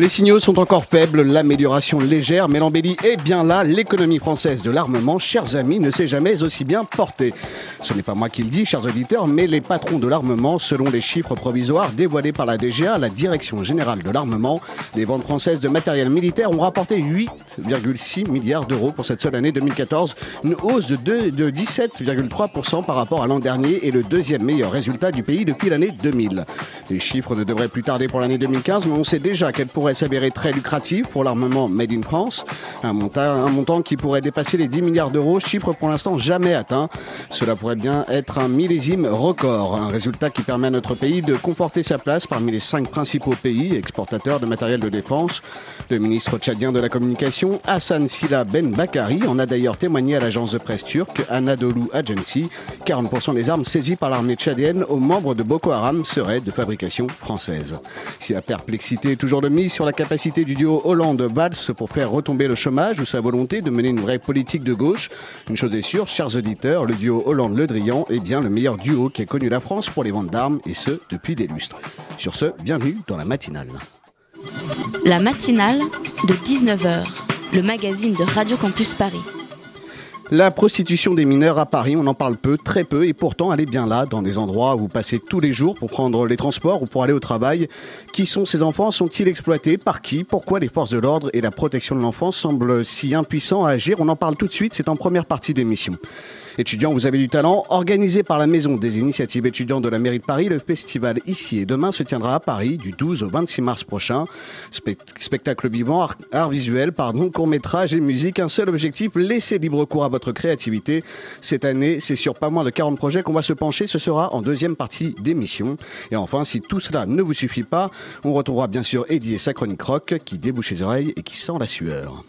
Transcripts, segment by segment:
Les signaux sont encore faibles, l'amélioration légère, mais l'embellie est bien là. L'économie française de l'armement, chers amis, ne s'est jamais aussi bien portée. Ce n'est pas moi qui le dis, chers auditeurs, mais les patrons de l'armement, selon les chiffres provisoires dévoilés par la DGA, la Direction Générale de l'Armement, les ventes françaises de matériel militaire ont rapporté 8,6 milliards d'euros pour cette seule année 2014, une hausse de, deux- de 17,3% par rapport à l'an dernier et le deuxième meilleur résultat du pays depuis l'année 2000. Les chiffres ne devraient plus tarder pour l'année 2015, mais on sait déjà qu'elle pourrait s'avérer très lucrative pour l'armement Made in France, un montant, un montant qui pourrait dépasser les 10 milliards d'euros, chiffre pour l'instant jamais atteint. Cela pourrait bien être un millésime record, un résultat qui permet à notre pays de conforter sa place parmi les cinq principaux pays exportateurs de matériel de défense. Le ministre tchadien de la communication, Hassan Silla Ben Bakari, en a d'ailleurs témoigné à l'agence de presse turque Anadolu Agency. 40% des armes saisies par l'armée tchadienne aux membres de Boko Haram seraient de fabrication française. Si la perplexité est toujours de mise sur la capacité du duo Hollande-Valls pour faire retomber le chômage ou sa volonté de mener une vraie politique de gauche, une chose est sûre, chers auditeurs, le duo Hollande-Le Drian est bien le meilleur duo qui ait connu la France pour les ventes d'armes, et ce, depuis des lustres. Sur ce, bienvenue dans la matinale. La matinale de 19h, le magazine de Radio Campus Paris. La prostitution des mineurs à Paris, on en parle peu, très peu, et pourtant elle est bien là, dans des endroits où vous passez tous les jours pour prendre les transports ou pour aller au travail. Qui sont ces enfants? Sont-ils exploités? Par qui? Pourquoi les forces de l'ordre et la protection de l'enfance semblent si impuissants à agir? On en parle tout de suite, c'est en première partie d'émission. Étudiants, vous avez du talent. Organisé par la Maison des initiatives étudiantes de la mairie de Paris, le festival Ici et Demain se tiendra à Paris du 12 au 26 mars prochain. Spect- spectacle vivant, art, art visuel, pardon, court-métrage et musique. Un seul objectif, laisser libre cours à votre créativité. Cette année, c'est sur pas moins de 40 projets qu'on va se pencher. Ce sera en deuxième partie d'émission. Et enfin, si tout cela ne vous suffit pas, on retrouvera bien sûr Eddie et sa chronique rock qui débouche les oreilles et qui sent la sueur.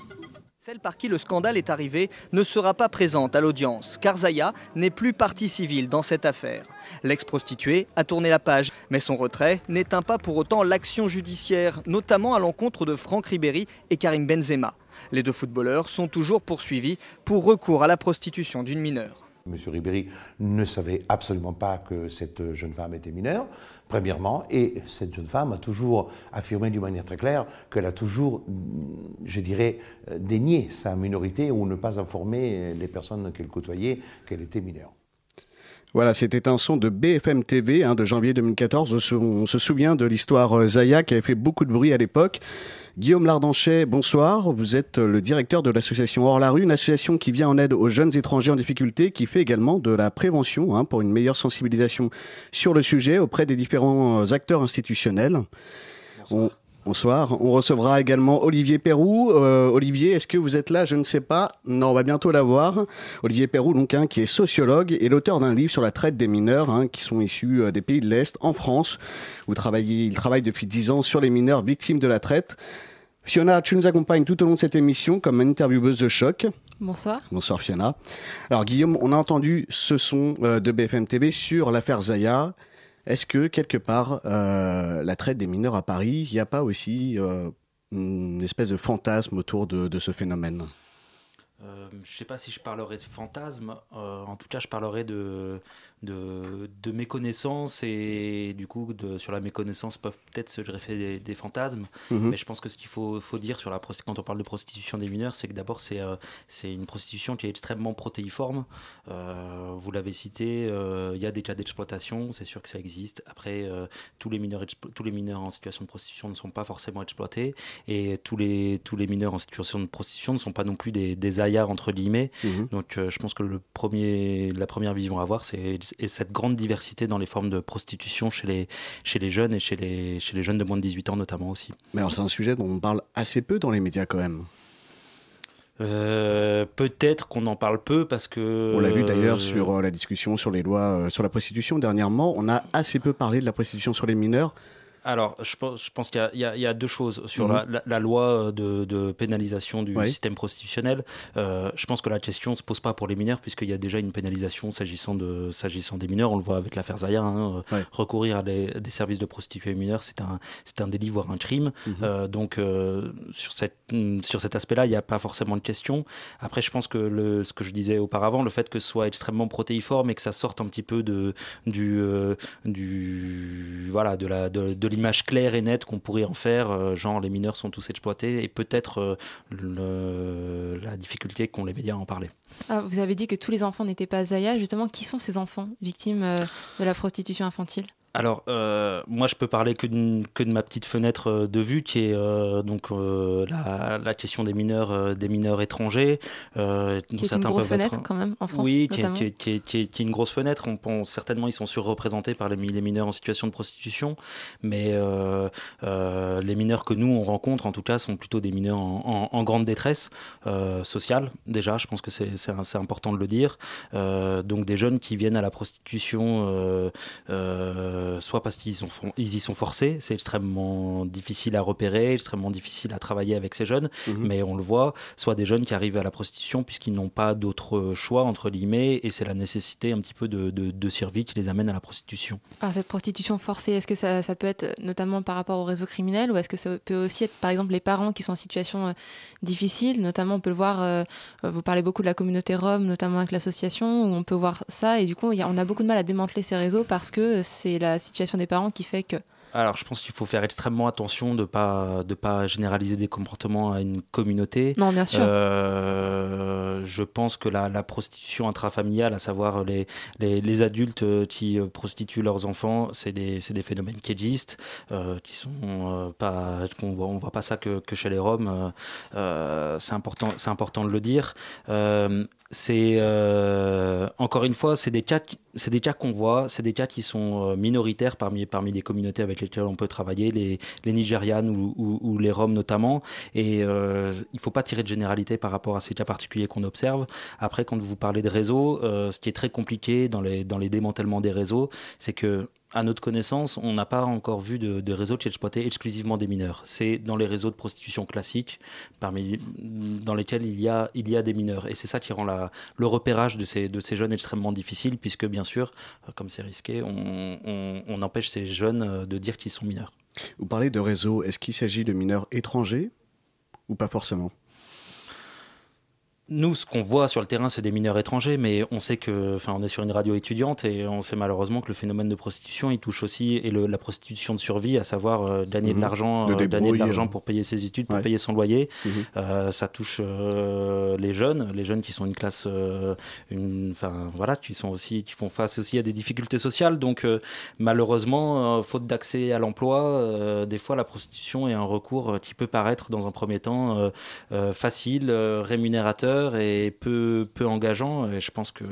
Celle par qui le scandale est arrivé ne sera pas présente à l'audience, car Zaya n'est plus partie civile dans cette affaire. L'ex-prostituée a tourné la page, mais son retrait n'éteint pas pour autant l'action judiciaire, notamment à l'encontre de Franck Ribéry et Karim Benzema. Les deux footballeurs sont toujours poursuivis pour recours à la prostitution d'une mineure. Monsieur Ribéry ne savait absolument pas que cette jeune femme était mineure, premièrement, et cette jeune femme a toujours affirmé d'une manière très claire qu'elle a toujours, je dirais, euh, dénié sa minorité ou ne pas informer les personnes qu'elle côtoyait qu'elle était mineure. Voilà, c'était un son de BFM TV hein, de janvier 2014. On se, souvient de l'histoire euh, Zaya qui avait fait beaucoup de bruit à l'époque. Guillaume Lardanchet, bonsoir. Vous êtes euh, le directeur de l'association Hors la rue, une association qui vient en aide aux jeunes étrangers en difficulté, qui fait également de la prévention hein, pour une meilleure sensibilisation sur le sujet auprès des différents euh, acteurs institutionnels. On- Bonsoir. On recevra également Olivier Perrou. Euh, Olivier, est-ce que vous êtes là? Je ne sais pas. Non, on va bientôt l'avoir. Olivier Perrou, donc, hein, qui est sociologue et l'auteur d'un livre sur la traite des mineurs, hein, qui sont issus euh, des pays de l'Est en France. Travaillez, il travaille depuis 10 ans sur les mineurs victimes de la traite. Fiona, tu nous accompagnes tout au long de cette émission comme intervieweuse de choc. Bonsoir. Bonsoir Fiona. Alors Guillaume, on a entendu ce son euh, de BFM TV sur l'affaire Zaya. Est-ce que quelque part, euh, la traite des mineurs à Paris, il n'y a pas aussi euh, une espèce de fantasme autour de, ce phénomène? Euh, je ne sais pas si je parlerai de fantasme, en tout cas je parlerai de, de, de méconnaissance et du coup de, sur la méconnaissance peuvent peut-être se greffer des, des fantasmes. Mhm. Mais je pense que ce qu'il faut, faut dire sur la quand on parle de prostitution des mineurs, c'est que d'abord c'est euh, c'est une prostitution qui est extrêmement protéiforme. Euh, vous l'avez cité, euh, il y a des cas d'exploitation, c'est sûr que ça existe. Après, tous, les mineurs tous les mineurs en situation de prostitution ne sont pas forcément exploités et tous les, tous les mineurs en situation de prostitution ne sont pas non plus des, des aillards entre guillemets. Mhm. Donc je pense que le premier, la première vision à avoir, c'est et cette grande diversité dans les formes de prostitution chez les, chez les jeunes et chez les, chez les jeunes de moins de 18 ans notamment aussi. Mais alors c'est un sujet dont on parle assez peu dans les médias quand même. Euh, peut-être qu'on en parle peu parce que. On l'a vu d'ailleurs sur la discussion sur les lois sur la prostitution dernièrement. On a assez peu parlé de la prostitution sur les mineurs. Alors, je pense, je pense qu'il y, y, a deux choses sur mhm. la, loi de, de pénalisation du système prostitutionnel. Euh, je pense que la question ne se pose pas pour les mineurs, puisqu'il y a déjà une pénalisation s'agissant de, s'agissant des mineurs. On le voit avec l'affaire Zaya. Hein, euh, recourir à des, services de prostituées mineurs, c'est un, un délit, voire un crime. Mhm. Euh, donc, sur, cette, sur cet aspect-là, il n'y a pas forcément de question. Après, je pense que le, ce que je disais auparavant, le fait que ce soit extrêmement protéiforme et que ça sorte un petit peu de, du, du, voilà, de la, de, de image claire et nette qu'on pourrait en faire, euh, genre les mineurs sont tous exploités, et peut-être euh, la difficulté qu'ont les médias à en parler. Ah, vous avez dit que tous les enfants n'étaient pas Zaya. Justement, qui sont ces enfants victimes euh, de la prostitution infantile? Alors, euh, moi, je peux parler que, que, de ma petite fenêtre euh, de vue, qui est euh, donc la, question des mineurs, des mineurs étrangers. qui est une grosse fenêtre quand même en France. Oui, qui est, qui, qui est, une grosse fenêtre. On pense certainement ils sont surreprésentés par les, les, mineurs en situation de prostitution, mais les mineurs que nous on rencontre, en tout cas, sont plutôt des mineurs en, grande détresse sociale. Déjà, je pense que c'est important de le dire. donc des jeunes qui viennent à la prostitution. Euh, soit parce qu'ils ils y sont forcés, c'est extrêmement difficile à repérer, extrêmement difficile à travailler avec ces jeunes, mhm. mais on le voit, soit des jeunes qui arrivent à la prostitution puisqu'ils n'ont pas d'autre choix, entre guillemets, et c'est la nécessité un petit peu de, de, survie qui les amène à la prostitution. Alors cette prostitution forcée, est-ce que ça, ça, peut être notamment par rapport au réseau criminel, ou est-ce que ça peut aussi être par exemple les parents qui sont en situation euh, difficile, notamment on peut le voir, euh, vous parlez beaucoup de la communauté rome, notamment avec l'association, où on peut voir ça, et du coup on a beaucoup de mal à démanteler ces réseaux parce que c'est la situation des parents qui fait que alors, je pense qu'il faut faire extrêmement attention de pas de pas généraliser des comportements à une communauté. Non, bien sûr. Euh, je pense que la, la, prostitution intrafamiliale, à savoir les, les, les, adultes qui prostituent leurs enfants, c'est des, des phénomènes qui existent, euh, qui sont euh, pas, on voit, on voit pas ça que, que chez les Roms. Euh, c'est important, c'est important de le dire c'est euh, encore une fois, c'est des cas, c'est des cas qu'on voit, c'est des cas qui sont euh, minoritaires parmi parmi les communautés avec lesquelles on peut travailler, les, Nigérianes ou, ou, les Roms notamment. Et euh, il faut pas tirer de généralité par rapport à ces cas particuliers qu'on observe. Après, quand vous parlez de réseaux, euh, ce qui est très compliqué dans les dans les démantèlements des réseaux, c'est que à notre connaissance, on n'a pas encore vu de, réseaux qui exploitaient exclusivement des mineurs. C'est dans les réseaux de prostitution classiques, parmi, dans lesquels il y a, il y a des mineurs. Et c'est ça qui rend le repérage de ces, de ces jeunes extrêmement difficile, puisque bien sûr, euh, comme c'est risqué, on, on, on empêche ces jeunes euh, de dire qu'ils sont mineurs. Vous parlez de réseaux, est-ce qu'il s'agit de mineurs étrangers ou pas forcément? Nous, ce qu'on voit sur le terrain, c'est des mineurs étrangers, mais on sait que, enfin, on est sur une radio étudiante et on sait malheureusement que le phénomène de prostitution, il touche aussi et le, la prostitution de survie, à savoir euh, gagner de mhm. l'argent, euh, gagner de l'argent pour payer ses études, pour payer son loyer. Mhm. euh, ça touche euh, les jeunes, les jeunes qui sont une classe, euh, une, enfin, voilà, qui sont aussi, qui font face aussi à des difficultés sociales. Donc, malheureusement, faute d'accès à l'emploi, des fois, la prostitution est un recours qui peut paraître dans un premier temps facile, rémunérateur et peu, peu engageant. Et je pense que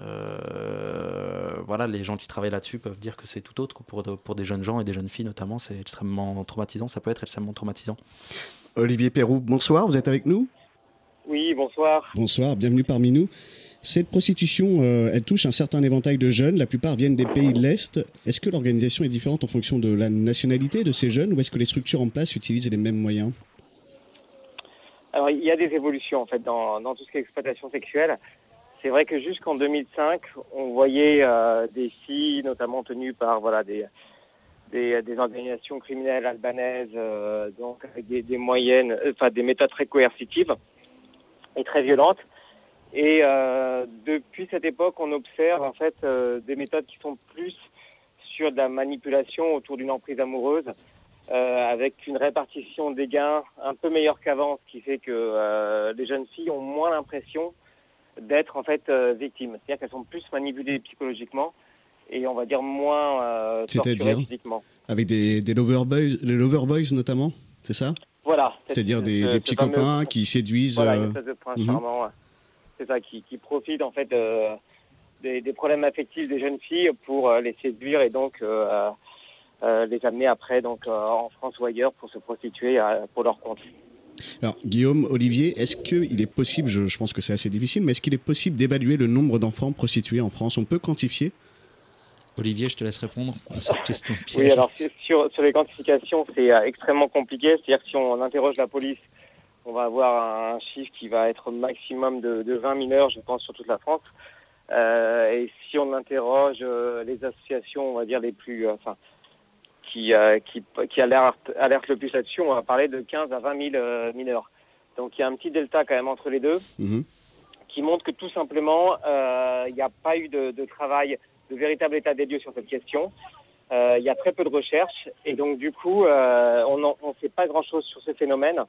euh, voilà, les gens qui travaillent là-dessus peuvent dire que c'est tout autre pour, pour des jeunes gens et des jeunes filles notamment. C'est extrêmement traumatisant. Ça peut être extrêmement traumatisant. Olivier Perrou, bonsoir. Vous êtes avec nous? Oui, bonsoir. Bonsoir, bienvenue parmi nous. Cette prostitution, euh, elle touche un certain éventail de jeunes. La plupart viennent des pays de l'Est. Est-ce que l'organisation est différente en fonction de la nationalité de ces jeunes ou est-ce que les structures en place utilisent les mêmes moyens? Alors, il y a des évolutions en fait dans, dans tout ce qui est exploitation sexuelle. C'est vrai que jusqu'en 2005, on voyait euh, des filles, notamment tenues par voilà des des, organisations criminelles albanaises, euh, donc avec des, moyennes, euh, enfin des méthodes très coercitives et très violentes. Et depuis cette époque, on observe en fait des méthodes qui sont plus sur de la manipulation autour d'une emprise amoureuse, euh, avec une répartition des gains un peu meilleure qu'avant, ce qui fait que euh, les jeunes filles ont moins l'impression d'être en fait euh, victimes. C'est-à-dire qu'elles sont plus manipulées psychologiquement et on va dire moins torturées physiquement. Avec des, des lover boys, les lover boys notamment, c'est ça? Voilà. C'est-à-dire des, des, petits copains qui séduisent. Voilà, une espèce de prince mm -hmm. charmant. C'est ça, qui, qui profite en fait des, des, problèmes affectifs des jeunes filles pour les séduire et donc les amener après donc euh, en France ou ailleurs pour se prostituer euh, pour leur compte. Alors, Guillaume, Olivier, est-ce qu'il est possible, je, je pense que c'est assez difficile, mais est-ce qu'il est possible d'évaluer le nombre d'enfants prostitués en France? On peut quantifier? Olivier, je te laisse répondre à cette question. Oui, alors sur- les quantifications, c'est euh, extrêmement compliqué. C'est-à-dire que si on interroge la police, on va avoir un chiffre qui va être maximum de, de 20 mineurs, je pense, sur toute la France. Euh, et si on interroge euh, les associations, on va dire les plus, euh, enfin, qui, euh, qui, qui alertent, alertent le plus là-dessus, on va parler de 15 à 20 000 euh, mineurs. Donc il y a un petit delta quand même entre les deux Mhm. qui montre que tout simplement, euh, il n'y a pas eu de, de travail, de véritable état des lieux sur cette question. Il y a très peu de recherches et donc du coup, on ne sait pas grand-chose sur ce phénomène.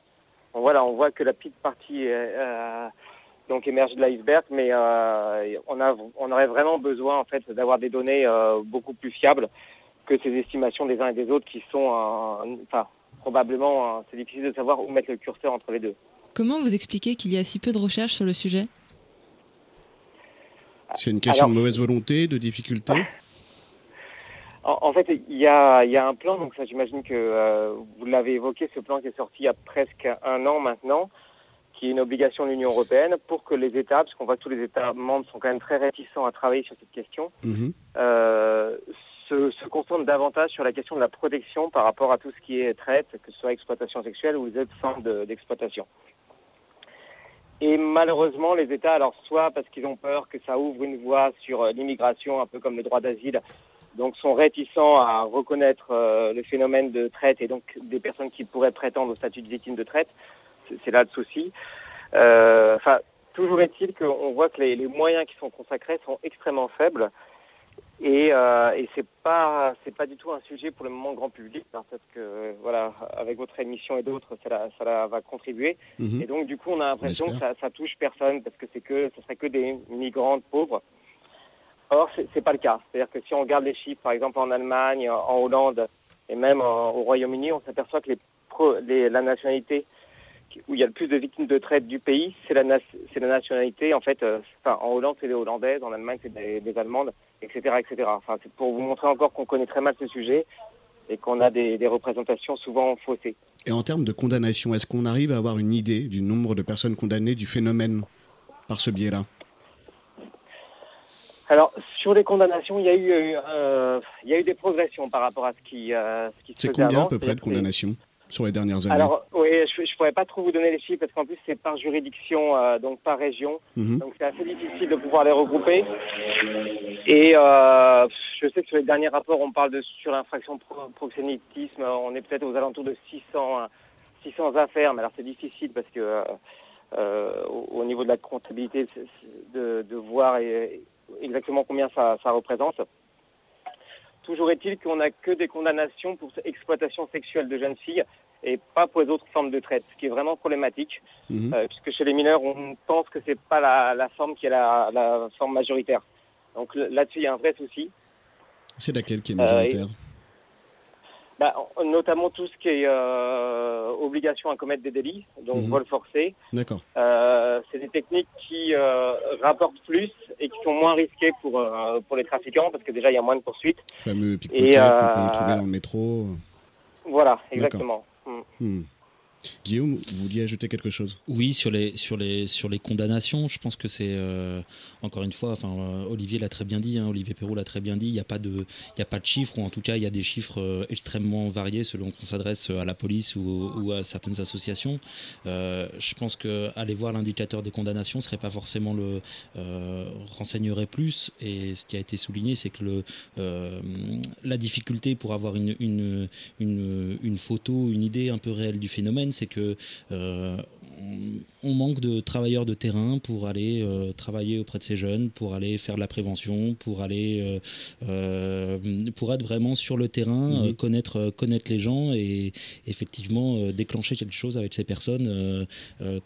Bon, voilà, on voit que la petite partie donc émerge de l'iceberg, mais euh, on, a, on aurait vraiment besoin en fait d'avoir des données euh, beaucoup plus fiables que ces estimations des uns et des autres qui sont, enfin, probablement, c'est difficile de savoir où mettre le curseur entre les deux. Comment vous expliquez qu'il y a si peu de recherches sur le sujet? C'est une question Alors- de mauvaise volonté, de difficulté? En, en fait, il y a, il y a un plan, donc ça j'imagine que euh, vous l'avez évoqué, ce plan qui est sorti il y a presque un an maintenant, qui est une obligation de l'Union européenne pour que les États, parce qu'on voit que tous les États membres sont quand même très réticents à travailler sur cette question, Mhm. euh, se, se concentrent davantage sur la question de la protection par rapport à tout ce qui est traite, que ce soit exploitation sexuelle ou les autres d'exploitation. Et malheureusement, les États, alors soit parce qu'ils ont peur que ça ouvre une voie sur euh, l'immigration, un peu comme le droit d'asile, donc sont réticents à reconnaître euh, le phénomène de traite et donc des personnes qui pourraient prétendre au statut de victime de traite. C'est- là le souci. Euh, Enfin, toujours est-il qu'on voit que les moyens qui sont consacrés sont extrêmement faibles et, euh, et c'est pas c'est pas du tout un sujet pour le moment grand public hein, parce que voilà avec votre émission et d'autres ça, ça va contribuer Mhm. et donc du coup on a l'impression que ça, ça touche personne parce que c'est que ce serait que des migrants pauvres Or, c'est c'est pas le cas. C'est-à-dire que si on regarde les chiffres, par exemple en Allemagne, en Hollande et même en- au Royaume-Uni, on s'aperçoit que les pro- les- la nationalité où il y a le plus de victimes de traite du pays, c'est la, nationalité, en fait, euh, enfin, en Hollande, c'est des Hollandaises, en Allemagne, c'est des, des Allemandes, etc., etc. Enfin, c'est pour vous montrer encore qu'on connaît très mal ce sujet et qu'on a des, des représentations souvent faussées. Et en termes de condamnation, est-ce qu'on arrive à avoir une idée du nombre de personnes condamnées du phénomène par ce biais-là? Alors, sur les condamnations, il y a eu, euh, il y a eu des progressions par rapport à ce qui, euh, ce qui se C'est combien à peu près de condamnations? Sur les dernières années Alors, oui, je ne pourrais pas trop vous donner les chiffres parce qu'en plus, c'est par juridiction, euh, donc par région. Mhm. Donc, c'est assez difficile de pouvoir les regrouper. Et euh, je sais que sur les derniers rapports, on parle de sur l'infraction pro- proxénétisme, on est peut-être aux alentours de 600, euh, 600 affaires. Mais alors, c'est difficile parce que euh, euh, au, au niveau de la comptabilité, de, de voir et- exactement combien ça, ça représente. Toujours est-il qu'on n'a que des condamnations pour exploitation sexuelle de jeunes filles et pas pour les autres formes de traite, ce qui est vraiment problématique, Mhm. euh, puisque chez les mineurs, on pense que c'est pas la, la forme qui est la, la forme majoritaire. Donc là-dessus, il y a un vrai souci. C'est laquelle qui est Euh, majoritaire? Bah, en- notamment tout ce qui est euh, obligation à commettre des délits, donc Mhm. vol forcé. D'accord. Euh, c'est des techniques qui euh, rapportent plus et qui sont moins risquées pour, pour les trafiquants, parce que déjà, il y a moins de poursuites. Le fameux Et, pickpocket qu'on peut trouver dans le métro. Voilà, exactement. Mm. Guillaume, vous vouliez ajouter quelque chose? Oui, sur les, sur, les, sur les condamnations, je pense que c'est, euh, encore une fois, euh, Olivier l'a très bien dit, hein, Olivier Perrault l'a très bien dit, il n'y a, pas de- chiffres, ou en tout cas, il y a des chiffres euh, extrêmement variés selon qu'on s'adresse à la police ou, à certaines associations. Je pense qu'aller voir l'indicateur des condamnations ne serait pas forcément le renseignerait plus. Et ce qui a été souligné, c'est que la difficulté pour avoir une photo, une idée un peu réelle du phénomène, c'est que euh, on, manque de travailleurs de terrain pour aller euh, travailler auprès de ces jeunes, pour aller faire de la prévention, pour aller euh, euh, pour être vraiment sur le terrain, Mhm. connaître connaître les gens et effectivement déclencher quelque chose avec ces personnes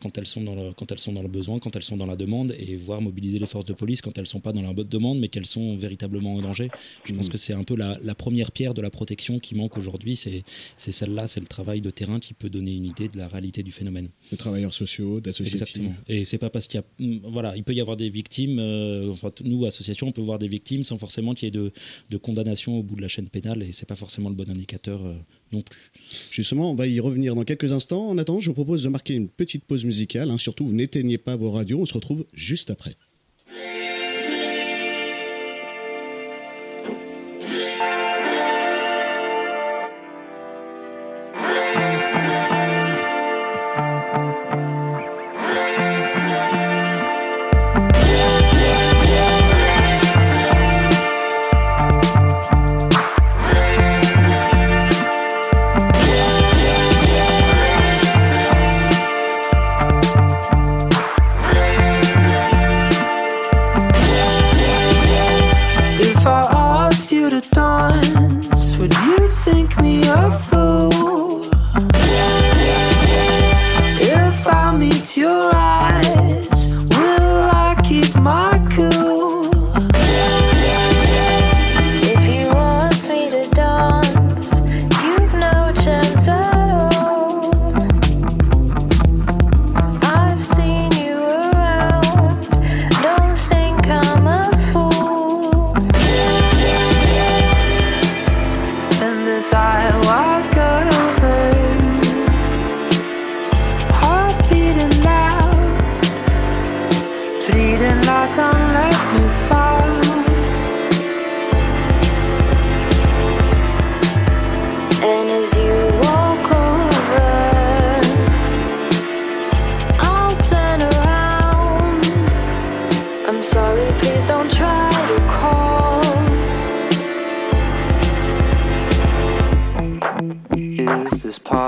quand elles sont dans le, quand elles sont dans le besoin, quand elles sont dans la demande et voir mobiliser les forces de police quand elles sont pas dans la bonne demande mais qu'elles sont véritablement en danger. Je pense Mhm. que c'est un peu la, la première pierre de la protection qui manque aujourd'hui, c'est celle-là, c'est le travail de terrain qui peut donner une idée de la réalité du phénomène. De travailleurs sociaux, associative. Exactement. Et c'est pas parce qu'il y a, mm, voilà, il peut y avoir des victimes. euh, enfin, nous, association, on peut voir des victimes sans forcément qu'il y ait de, de condamnation au bout de la chaîne pénale, et c'est pas forcément le bon indicateur euh, non plus. Justement, on va y revenir dans quelques instants. En attendant, je vous propose de marquer une petite pause musicale. hein. Surtout, n'éteignez pas vos radios. On se retrouve juste après.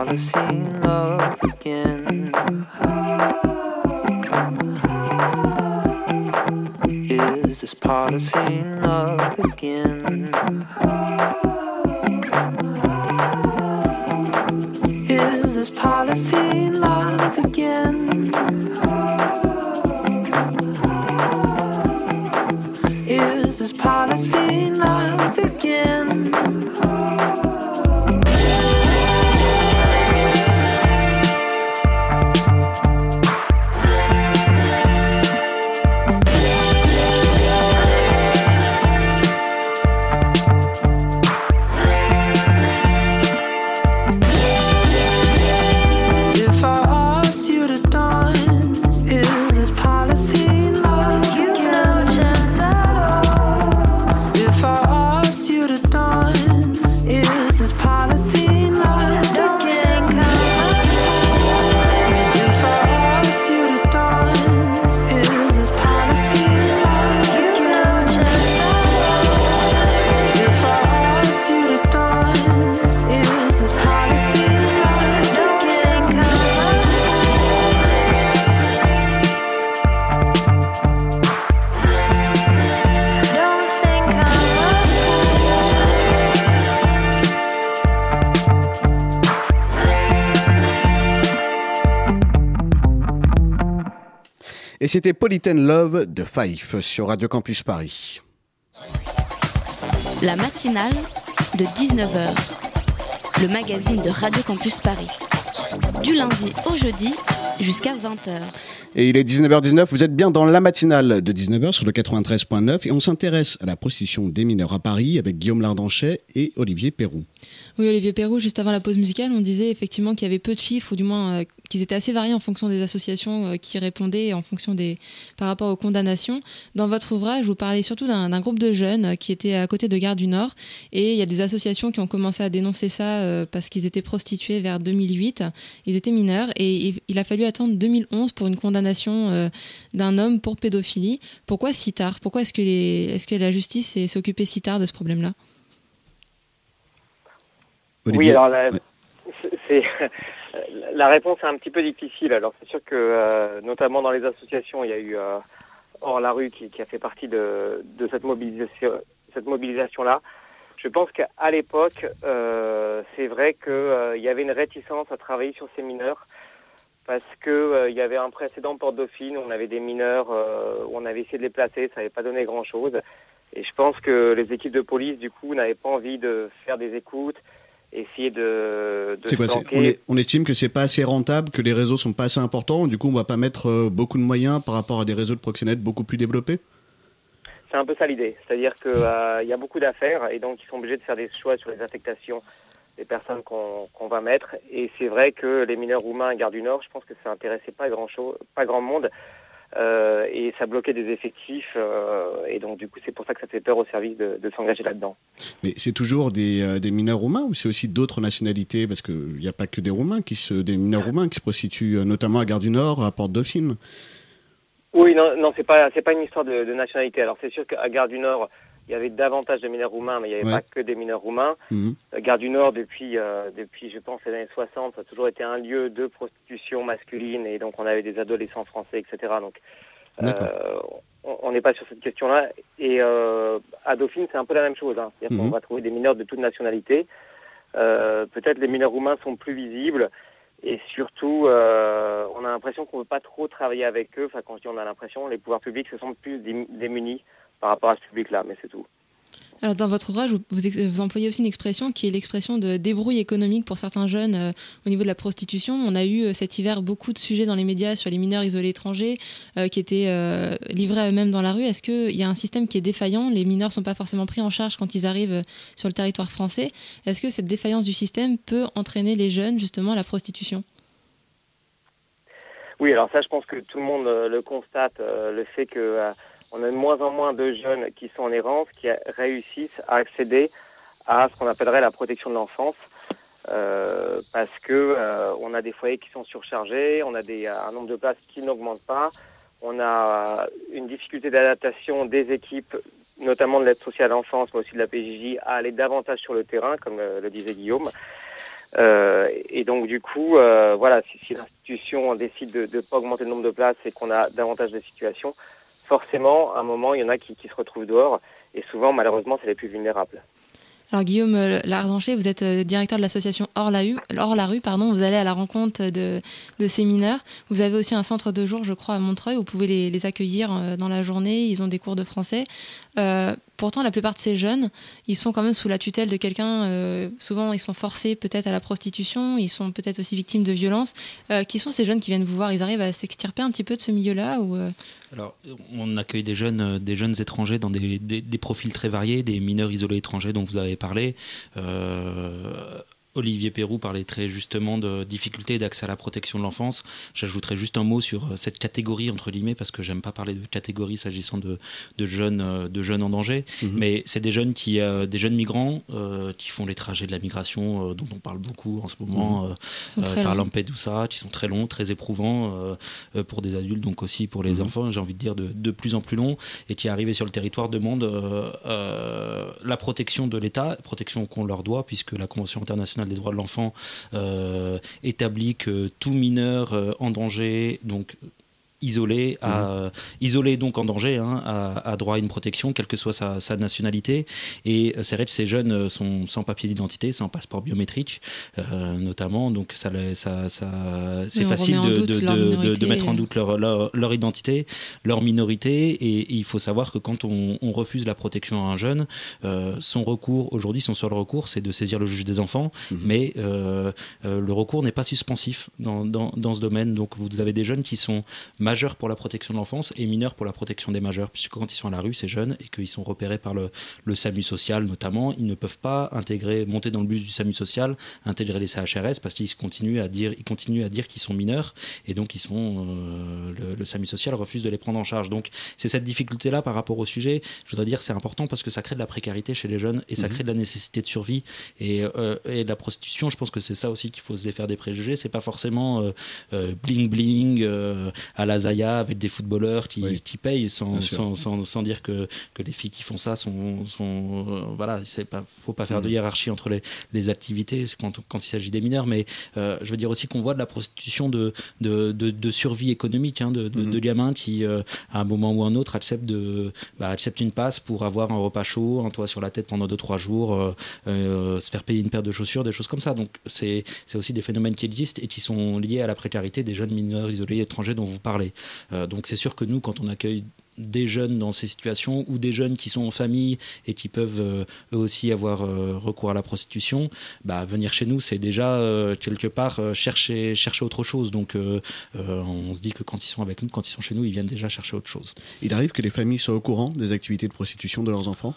never seen love again. Is this part of seeing love again? C'était Polyten Love de Fife sur Radio Campus Paris. La matinale de 19h, le magazine de Radio Campus Paris. Du lundi au jeudi jusqu'à 20h. Et il est 19h19, vous êtes bien dans la matinale de 19h sur le 93.9 et on s'intéresse à la prostitution des mineurs à Paris avec Guillaume Lardanchet et Olivier Perroux. Oui, Olivier Perrou, juste avant la pause musicale, on disait effectivement qu'il y avait peu de chiffres, ou du moins euh, qu'ils étaient assez variés en fonction des associations euh, qui répondaient et en fonction des, par rapport aux condamnations. Dans votre ouvrage, vous parlez surtout d'un groupe de jeunes euh, qui étaient à côté de Gare du Nord, et il y a des associations qui ont commencé à dénoncer ça euh, parce qu'ils étaient prostitués vers 2008. Ils étaient mineurs, et il a fallu attendre 2011 pour une condamnation euh, d'un homme pour pédophilie. Pourquoi si tard? Pourquoi est-ce que, les, est-ce que la justice s'est occupée si tard de ce problème-là? Oui, alors la, c'est- c'est- la réponse est un petit peu difficile. Alors c'est sûr que euh, notamment dans les associations, il y a eu euh, Hors la rue qui, qui a fait partie de, de cette mobilisation, cette mobilisation-là. Je pense qu'à l'époque, euh, c'est vrai qu'il y avait une réticence à travailler sur ces mineurs parce qu'il y avait un précédent Porte Dauphine, où on avait des mineurs, euh, où on avait essayé de les placer, ça n'avait pas donné grand-chose. Et je pense que les équipes de police, du coup, n'avaient pas envie de faire des écoutes essayer de, de C'est quoi on, est- on estime que c'est pas assez rentable, que les réseaux sont pas assez importants. Du coup, on va pas mettre euh, beaucoup de moyens par rapport à des réseaux de proxénètes beaucoup plus développés? C'est un peu ça l'idée. C'est-à-dire qu'il y a beaucoup d'affaires et donc ils sont obligés de faire des choix sur les affectations des personnes qu'on va mettre. Et c'est vrai que les mineurs roumains à Gare du Nord, je pense que ça intéressait pas grand chose, pas grand monde. Euh, et ça bloquait des effectifs. euh, et donc du coup, c'est pour ça que ça fait peur au service de, de s'engager là-dedans. Mais c'est toujours des, euh, des mineurs roumains ou c'est aussi d'autres nationalités? Parce qu'il n'y a pas que des roumains qui se, des mineurs roumains qui se prostituent, notamment à Gare du Nord, à Porte Dauphine. Oui, non, non, c'est pas, c'est pas une histoire de, de nationalité. Alors c'est sûr qu'à Gare du Nord, il y avait davantage de mineurs roumains, mais il n'y avait Ouais. pas que des mineurs roumains. Mhm. Euh, Gare du Nord, depuis, euh, depuis, je pense, les années 60, ça a toujours été un lieu de prostitution masculine, et donc on avait des adolescents français, etc. Donc, euh, on on n'est pas sur cette question-là. Et euh, à Dauphine, c'est un peu la même chose. Hein. C'est-à-dire qu'on Mhm. va trouver des mineurs de toute nationalité. Peut-être les mineurs roumains sont plus visibles. Et surtout, euh, on a l'impression qu'on ne veut pas trop travailler avec eux. Enfin, quand je dis on a l'impression, les pouvoirs publics se sentent plus dé- démunis par rapport à ce public-là, mais c'est tout. Alors, dans votre ouvrage, vous, employez aussi une expression qui est l'expression de débrouille économique pour certains jeunes euh, au niveau de la prostitution. On a eu euh, cet hiver beaucoup de sujets dans les médias sur les mineurs isolés étrangers euh, qui étaient livrés à eux-mêmes dans la rue. Est-ce qu'il y a un système qui est défaillant? Les mineurs ne sont pas forcément pris en charge quand ils arrivent sur le territoire français. Est-ce que cette défaillance du système peut entraîner les jeunes justement à la prostitution? Oui, alors ça, je pense que tout le monde le constate, le fait que on a de moins en moins de jeunes qui sont en errance, qui réussissent à accéder à ce qu'on appellerait la protection de l'enfance, euh, parce que euh, on a des foyers qui sont surchargés, on a un nombre de places qui n'augmente pas, on a une difficulté d'adaptation des équipes, notamment de l'aide sociale à l'enfance, mais aussi de la PJJ, à aller davantage sur le terrain, comme euh, le disait Guillaume. Euh, et donc du coup, voilà, si, si l'institution décide de ne pas augmenter le nombre de places et qu'on a davantage de situations, forcément, à un moment, il y en a qui, se retrouvent dehors. Et souvent, malheureusement, c'est les plus vulnérables. Alors Guillaume euh, Lardancher, vous êtes euh, directeur de l'association Hors la, rue, pardon. Vous allez à la rencontre de, ces mineurs. Vous avez aussi un centre de jour, je crois, à Montreuil. Vous pouvez les, accueillir euh, dans la journée. Ils ont des cours de français. Pourtant, la plupart de ces jeunes, ils sont quand même sous la tutelle de quelqu'un. euh, souvent, ils sont forcés peut-être à la prostitution. Ils sont peut-être aussi victimes de violences. Euh, qui sont ces jeunes qui viennent vous voir? Ils arrivent à s'extirper un petit peu de ce milieu-là euh, Alors, on accueille des jeunes, étrangers dans des profils très variés, des mineurs isolés étrangers dont vous avez parlé. Olivier Perrou parlait très justement de difficultés d'accès à la protection de l'enfance. J'ajouterais juste un mot sur euh, cette catégorie entre guillemets parce que j'aime pas parler de catégorie s'agissant de, de jeunes euh, de jeunes en danger, mais c'est des jeunes qui euh, des jeunes migrants euh, qui font les trajets de la migration euh, dont on parle beaucoup en ce moment Mhm. euh, Ils sont très par longs. Lampedusa, qui sont très longs, très éprouvants pour des adultes, donc aussi pour les enfants, j'ai envie de dire de, de plus en plus longs, et qui arrivés sur le territoire demandent euh, euh, la protection de l'État, protection qu'on leur doit, puisque la Convention internationale des droits de l'enfant euh, établit que tout mineur euh, en danger, donc isolé, à, isolé donc en danger, hein, a, a droit à une protection, quelle que soit sa, sa nationalité. Et euh, c'est vrai que ces jeunes euh, sont sans papier d'identité, sans passeport biométrique, euh, notamment. Donc ça, ça, ça, c'est facile de, de- leur de- de- de minorité. mettre en doute leur, leur, leur identité, leur minorité. Et, il faut savoir que quand on, on refuse la protection à un jeune, euh, son recours, aujourd'hui, son seul recours, c'est de saisir le juge des enfants. Mais euh, euh, le recours n'est pas suspensif dans, dans, dans ce domaine. Donc vous avez des jeunes qui sont majeurs pour la protection de l'enfance et mineurs pour la protection des majeurs. Puisque quand ils sont à la rue, ces jeunes, et qu'ils sont repérés par le, le SAMU social notamment, ils ne peuvent pas intégrer, monter dans le bus du SAMU social, intégrer les CHRS parce qu'ils continuent à dire, ils continuent à dire qu'ils sont mineurs et donc ils sont, euh, le, le SAMU social refuse de les prendre en charge. Donc c'est cette difficulté-là par rapport au sujet. Je voudrais dire c'est important parce que ça crée de la précarité chez les jeunes et ça Mhm. crée de la nécessité de survie et, euh, et la prostitution. Je pense que c'est ça aussi qu'il faut se défaire des préjugés. C'est pas forcément euh, euh, bling bling à la Zaya avec des footballeurs qui, qui payent sans, sans, sans, sans dire que, que les filles qui font ça sont, sont euh, voilà c'est pas faut pas faire de Mhm. hiérarchie entre les, les activités quand, quand il s'agit des mineurs mais euh, je veux dire aussi qu'on voit de la prostitution de, de, de, de survie économique hein, de, de, Mhm. de gamins qui euh, à un moment ou un autre acceptent de bah, acceptent une passe pour avoir un repas chaud un toit sur la tête pendant 2-3 jours se faire payer une paire de chaussures des choses comme ça donc c'est c'est aussi des phénomènes qui existent et qui sont liés à la précarité des jeunes mineurs isolés étrangers dont vous parlez Euh, donc c'est sûr que nous quand on accueille des jeunes dans ces situations ou des jeunes qui sont en famille et qui peuvent euh, eux aussi avoir euh, recours à la prostitution, bah, venir chez nous, c'est déjà quelque part chercher, chercher autre chose. Donc on se dit que quand ils sont avec nous, quand ils sont chez nous, ils viennent déjà chercher autre chose. Il arrive que les familles soient au courant des activités de prostitution de leurs enfants?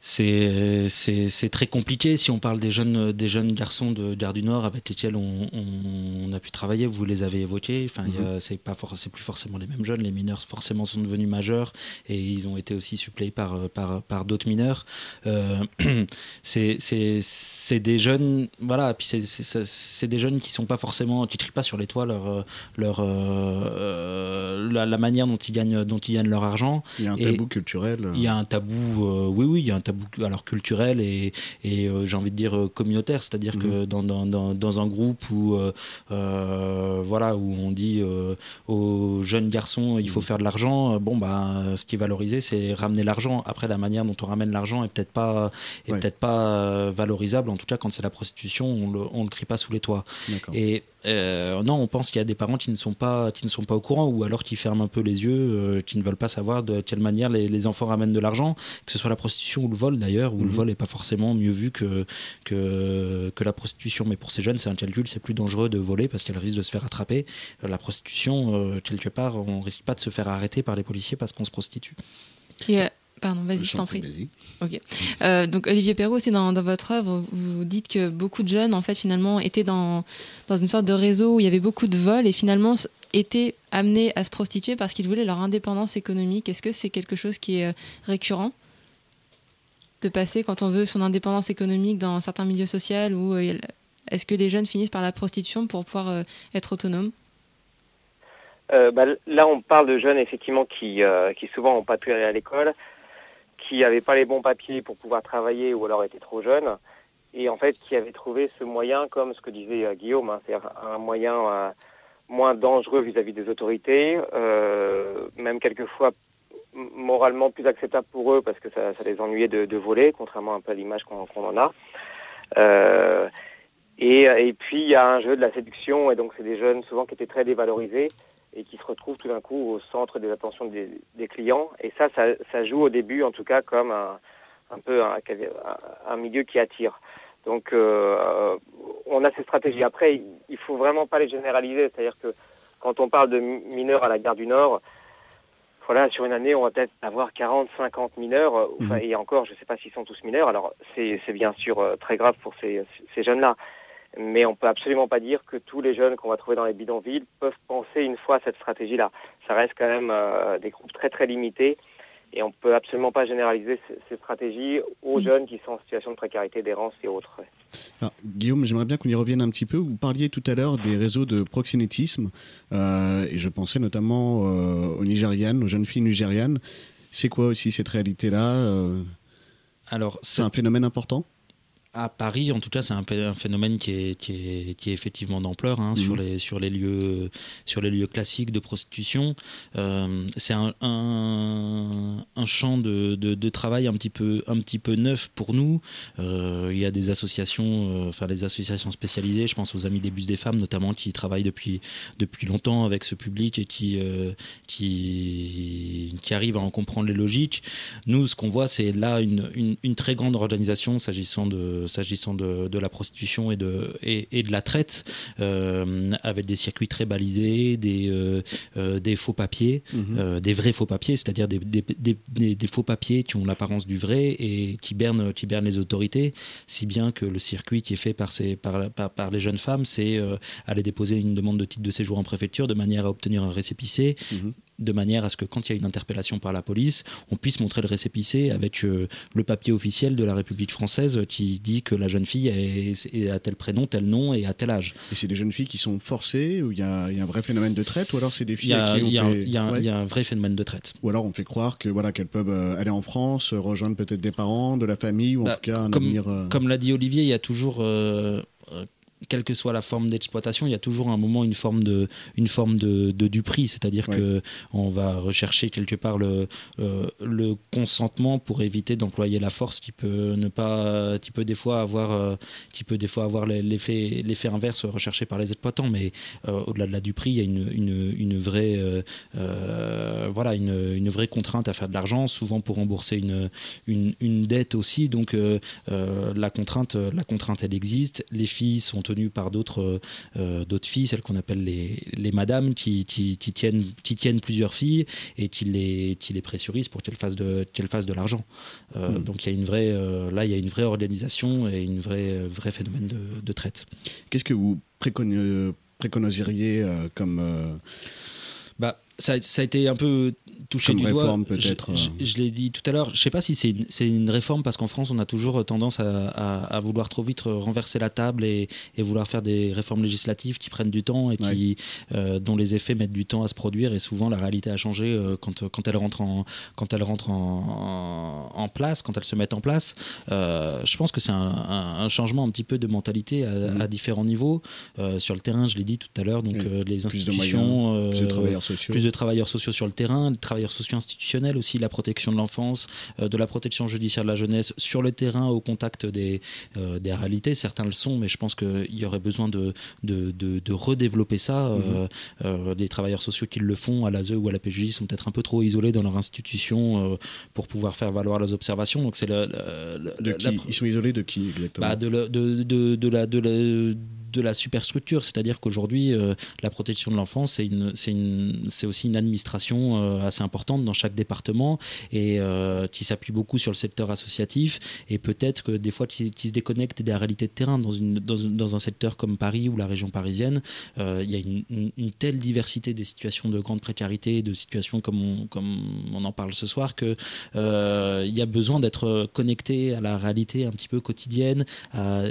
C'est très compliqué. Si on parle des jeunes des jeunes garçons de Gare du Nord avec lesquels on, on- on a pu travailler vous les avez évoqués. Enfin y a- c'est pas for- c'est plus forcément les mêmes jeunes. Les mineurs forcément sont devenus majeurs et ils ont été aussi suppléés par par par d'autres mineurs. Euh, c'est des jeunes voilà. Puis c'est des jeunes qui sont pas forcément qui trient pas sur les toits leur leur euh, la, la manière dont ils gagnent dont ils gagnent leur argent. Il y a un Et- tabou culturel. euh. il y a un tabou, euh, oui, oui, il y a un tabou alors culturel et, et euh, j'ai envie de dire euh, communautaire, c'est-à-dire que dans, dans, dans, dans un groupe où, euh, voilà, où on dit aux jeunes garçons il faut faire de l'argent, bon, bah, ce qui est valorisé, c'est ramener l'argent. Après, la manière dont on ramène l'argent est peut-être pas, est peut-être pas valorisable. En tout cas, quand c'est la prostitution, on le, on le crie pas sous les toits. Et euh, non, on pense qu'il y a des parents qui ne sont pas, qui ne sont pas au courant ou alors qui ferment un peu les yeux, euh, qui ne veulent pas savoir de quelle manière les, les enfants ramènent de l'argent, que ce soit la prostitution ou le vol d'ailleurs, où le Mhm. vol n'est pas forcément mieux vu que, que, que la prostitution. Mais pour ces jeunes, c'est un calcul, c'est plus dangereux de voler parce qu'il y a le risque de se faire attraper. La prostitution, euh, quelque part, on risque pas de se faire arrêter par les policiers parce qu'on se prostitue. Et, pardon, vas-y, je t'en prie. Ok. Euh, donc Olivier Perrault, aussi dans, dans votre œuvre, vous dites que beaucoup de jeunes, en fait, finalement, étaient dans, dans une sorte de réseau où il y avait beaucoup de vols et finalement étaient amenés à se prostituer parce qu'ils voulaient leur indépendance économique. Est-ce que c'est quelque chose qui est euh, récurrent de passer quand on veut son indépendance économique dans certains milieux sociaux ou euh, est-ce que les jeunes finissent par la prostitution pour pouvoir être autonomes? Euh, bah, là, on parle de jeunes effectivement qui, euh, qui souvent n'ont pas pu aller à l'école, qui n'avaient pas les bons papiers pour pouvoir travailler ou alors étaient trop jeunes, et en fait qui avaient trouvé ce moyen, comme ce que disait euh, Guillaume, hein, c'est-à-dire un moyen euh, moins dangereux vis-à-vis des autorités, euh, même quelquefois moralement plus acceptable pour eux parce que ça, les ennuyait de, voler, contrairement un peu à l'image qu'on en a. Et, et puis il y a un jeu de la séduction, et donc c'est des jeunes souvent qui étaient très dévalorisés et qui se retrouvent tout d'un coup au centre des attentions des, des clients. Et ça, ça, ça joue au début en tout cas comme un, un peu un, un milieu qui attire. Donc euh, on a ces stratégies. Après, il- il faut vraiment pas les généraliser. C'est-à-dire que quand on parle de mi- mineurs à la gare du Nord, voilà, sur une année, on va peut-être avoir 40, 50 mineurs, euh, enfin, et encore, je ne sais pas s'ils sont tous mineurs, alors c'est bien sûr euh, très grave pour ces, ces jeunes-là, mais on peut absolument pas dire que tous les jeunes qu'on va trouver dans les bidonvilles peuvent penser une fois à cette stratégie-là. Ça reste quand même euh, des groupes très très limités, et on peut absolument pas généraliser ces, stratégies aux jeunes qui sont en situation de précarité, d'errance et autres. Alors, Guillaume, j'aimerais bien qu'on y revienne un petit peu. Vous parliez tout à l'heure des réseaux de proxénétisme, euh, et je pensais notamment euh, aux Nigérianes, aux jeunes filles nigérianes. C'est quoi aussi cette réalité-là euh, Alors, c'est un phénomène important? À Paris, en tout cas, c'est un, phénomène qui est, qui est, qui est effectivement d'ampleur hein, sur, Mhm. les, sur, les lieux, sur les lieux classiques de prostitution. Euh, c'est un, un, un champ de, de, de travail un petit, peu, un petit peu neuf pour nous. Euh, il y a des associations, euh, enfin les associations spécialisées, je pense aux Amis des bus des femmes notamment, qui travaillent depuis, depuis longtemps avec ce public et qui, qui, qui arrivent à en comprendre les logiques. Nous, ce qu'on voit, c'est là une, une, une très grande organisation s'agissant de, s'agissant de, de la prostitution et de, et, et de la traite, euh, avec des circuits très balisés, des, euh, euh, des faux papiers, Mhm. des vrais faux papiers, c'est-à-dire des, des, faux papiers qui ont l'apparence du vrai et qui bernent, qui bernent les autorités, si bien que le circuit qui est fait par, ces, par, par, par les jeunes femmes, c'est aller déposer une demande de titre de séjour en préfecture de manière à obtenir un récépissé Mhm. De manière à ce que quand il y a une interpellation par la police, on puisse montrer le récépissé avec euh, le papier officiel de la République française qui dit que la jeune fille à tel prénom, tel nom et à tel âge. Et c'est des jeunes filles qui sont forcées, ou il y a, y a un vrai phénomène de traite, ou alors c'est des Il filles a, à qui on il y a un- fait- il y a un- Ouais. il y a un vrai phénomène de traite. Ou alors on fait croire que voilà qu'elles peuvent euh, aller en France, euh, rejoindre peut-être des parents, de la famille, ou en Bah, tout cas un comme, avenir. euh, comme l'a dit Olivier, il y a toujours. Quelle que soit la forme d'exploitation, il y a toujours un moment une forme de, une forme de, de du prix, c'est-à-dire Ouais. que on va rechercher quelque part le, euh, le consentement pour éviter d'employer la force qui peut ne pas, qui peut des fois avoir, euh, qui peut des fois avoir l'effet, l'effet inverse recherché par les exploitants. Mais euh, au-delà de la du prix, il y a une, une, une vraie, voilà, une, une vraie contrainte à faire de l'argent, souvent pour rembourser une, une, une dette aussi. Donc la contrainte, la contrainte, elle existe. Les filles sont tenues par d'autres, euh, d'autres filles, celles qu'on appelle les, les madames, qui, qui, qui tiennent, qui tiennent plusieurs filles et qui les, qui les pressurisent pour qu'elles fassent de, qu'elles fassent de l'argent. Euh, Mm. Donc il y a une vraie, euh, là, il y a une vraie organisation et une vraie, vrai phénomène de, de traite. Qu'est-ce que vous préconi- euh, préconiseriez euh, comme euh, Bah, ça, ça a été un peu touché Comme du doigt. réforme, peut-être, Je, euh. je- je l'ai dit tout à l'heure. Je sais pas si c'est une, c'est une réforme parce qu'en France, on a toujours tendance à, à- à vouloir trop vite renverser la table et, et vouloir faire des réformes législatives qui prennent du temps et qui, euh, dont les effets mettent du temps à se produire. Et souvent, la réalité a changé euh, quand, quand elle rentre en, quand elle rentre en, en- en place, quand elles se mettent en place. Euh, je pense que c'est un, un- un changement un petit peu de mentalité à, à différents niveaux. Sur le terrain, je l'ai dit tout à l'heure, donc les Plus de institutions, moyens, plus de travailleurs sociaux. plus de travailleurs sociaux sur le terrain, les travailleurs sociaux institutionnels aussi, la protection de l'enfance, euh, de la protection judiciaire de la jeunesse sur le terrain au contact des, euh, des réalités. Certains le sont, mais je pense qu'il y aurait besoin de, de, de- de redévelopper ça. Mhm. euh, des travailleurs sociaux qui le font à l'ASE ou à la PJJ sont peut-être un peu trop isolés dans leur institution euh, pour pouvoir faire valoir leurs observations. Donc c'est de qui? Ils sont isolés de qui exactement? Bah, de, la, de, de, de la, de, la, de la superstructure. C'est-à-dire qu'aujourd'hui, euh, la protection de l'enfance, c'est aussi une administration euh, assez importante dans chaque département et euh, qui s'appuie beaucoup sur le secteur associatif. Et peut-être que des fois, qui, se déconnecte des réalités de terrain dans, une, dans, dans un secteur comme Paris ou la région parisienne. Il y a une, telle diversité des situations de grande précarité, de situations comme on, comme on en parle ce soir, que euh, il y a besoin d'être connecté à la réalité un petit peu quotidienne, à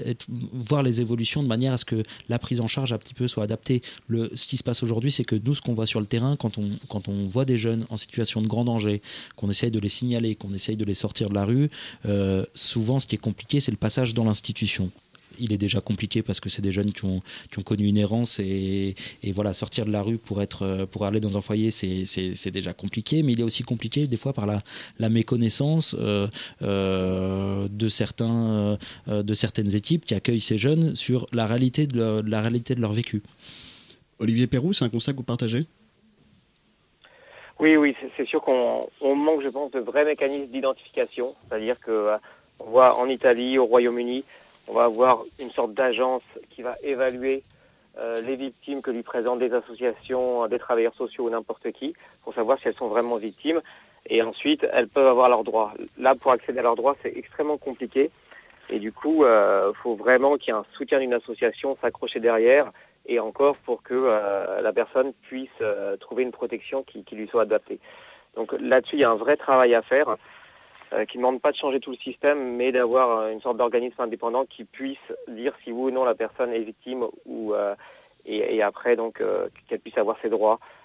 voir les évolutions de manière à ce que la prise en charge un petit peu soit adaptée. Le, ce qui se passe aujourd'hui, c'est que nous, ce qu'on voit sur le terrain, quand on, quand on voit des jeunes en situation de grand danger, qu'on essaye de les signaler, qu'on essaye de les sortir de la rue, euh, souvent ce qui est compliqué, c'est le passage dans l'institution il est déjà compliqué parce que c'est des jeunes qui ont, qui ont connu une errance et, et voilà, sortir de la rue pour, être, pour aller dans un foyer, c'est- c'est c'est déjà compliqué. Mais il est aussi compliqué des fois par la, la méconnaissance euh, euh, de, certains, euh, de certaines équipes qui accueillent ces jeunes sur la réalité de leur, de la réalité de leur vécu. Olivier Perrou, c'est un constat que vous partagez? Oui, oui, c'est- sûr qu'on on manque, je pense, de vrais mécanismes d'identification. C'est-à-dire que on voit en Italie, au Royaume-Uni, on va avoir une sorte d'agence qui va évaluer euh, les victimes que lui présentent des associations, des travailleurs sociaux ou n'importe qui, pour savoir si elles sont vraiment victimes. Et ensuite, elles peuvent avoir leurs droits. Là, pour accéder à leurs droits, c'est extrêmement compliqué. Et du coup, il faut vraiment qu'il y ait un soutien d'une association, s'accrocher derrière, et encore pour que euh, la personne puisse euh, trouver une protection qui, lui soit adaptée. Donc là-dessus, il y a un vrai travail à faire, euh, qui ne demande pas de changer tout le système, mais d'avoir euh, une sorte d'organisme indépendant qui puisse dire si oui ou non la personne est victime, ou, euh, et, et après donc euh, qu'elle puisse avoir ses droits. euh,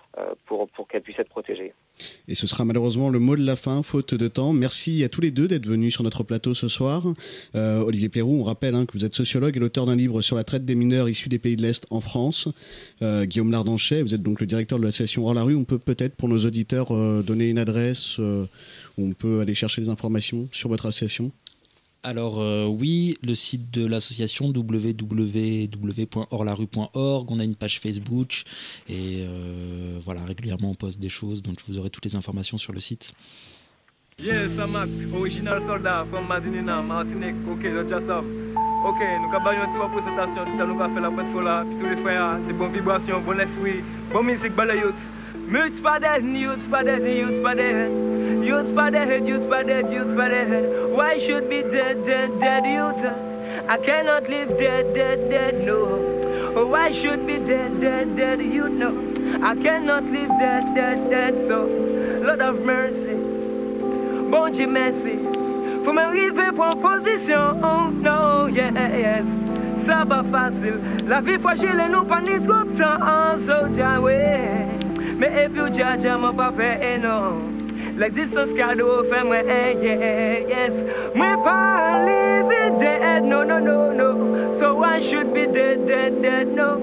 pour, pour qu'elle puisse être protégée. Et ce sera malheureusement le mot de la fin, faute de temps. Merci à tous les deux d'être venus sur notre plateau ce soir. Euh, Olivier Perrou, on rappelle hein, que vous êtes sociologue et l'auteur d'un livre sur la traite des mineurs issus des pays de l'Est en France. Euh, Guillaume Lardanchet, vous êtes donc le directeur de l'association Hors la rue. On peut peut-être pour nos auditeurs euh, donner une adresse euh, où on peut aller chercher des informations sur votre association? Alors euh, oui, le site de l'association www.horlarue.org, on a une page Facebook et euh, voilà, régulièrement on poste des choses, donc vous aurez toutes les informations sur le site. Yes, I'm a original soldat from Madinina, Martinique. Ok, donc just up. Ok, nous avons une petite présentation, ça nous a fait la bonne fois là. Puis tous les frères, c'est bonne vibration, bon esprit, bonne musique, bonne youth. Muts pas dead, youths pas dead, youths pas dead. Youths pas dead, youths pas dead, youths pas dead. Why should be dead, dead, dead youth? I cannot live dead, dead, dead, no. Why should be dead, dead, dead, you know? I cannot live dead, dead, dead, so Lord of mercy. Bon Dieu merci Faut m'arriver position Oh no, yes Ça pas facile La vie fragile et nous pas ni trop de temps So ja ouais Mais et puis ja ja m'a pas fait et eh, non L'existence cadeau fait moi eh, yeah, yes Moi pas living dead No no no no So I should be dead, dead, dead, no.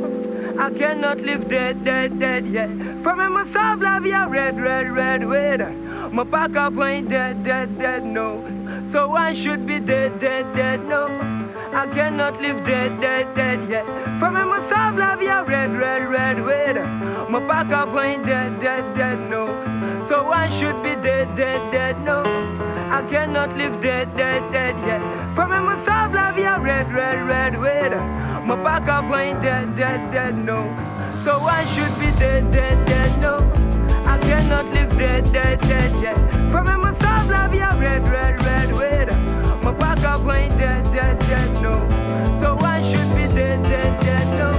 I cannot live dead, dead, dead, yeah. From myself, love ya, red, red, red, red. My back up ain't dead, dead, dead, no. So I should be dead, dead, dead, no. I cannot live dead, dead, dead, yeah. From myself, love ya, red, red, red, red. My back up ain't dead, dead, dead, no. So I should be dead, dead, dead, no. I cannot live dead, dead, dead, yeah. From myself, love ya, red, red, red, red. My back up ain't dead, dead, dead, no. So I should be dead, dead, dead, no. I cannot live dead, dead, dead, yeah. From myself, love ya, red, red, red, red. My back up ain't dead, dead, dead, no. So should be dead, dead, dead, no.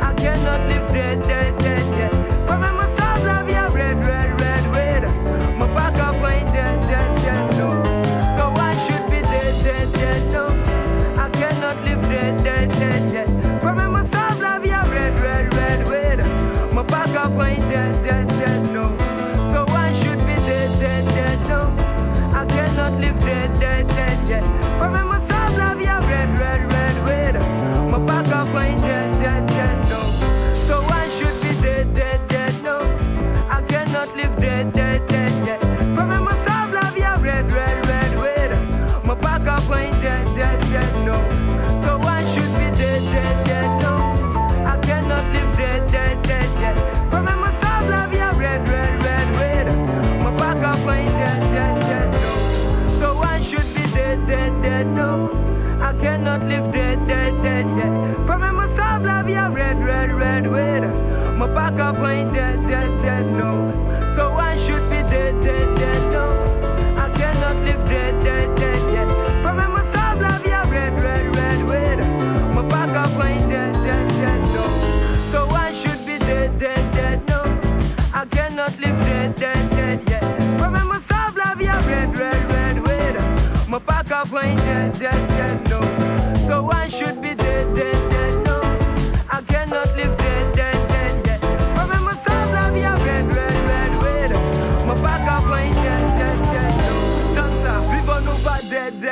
I cannot live dead, dead, dead, yeah. Live dead, dead, dead, yeah. From myself, love ya, red, red, red, red. My back up ain't dead, dead, dead,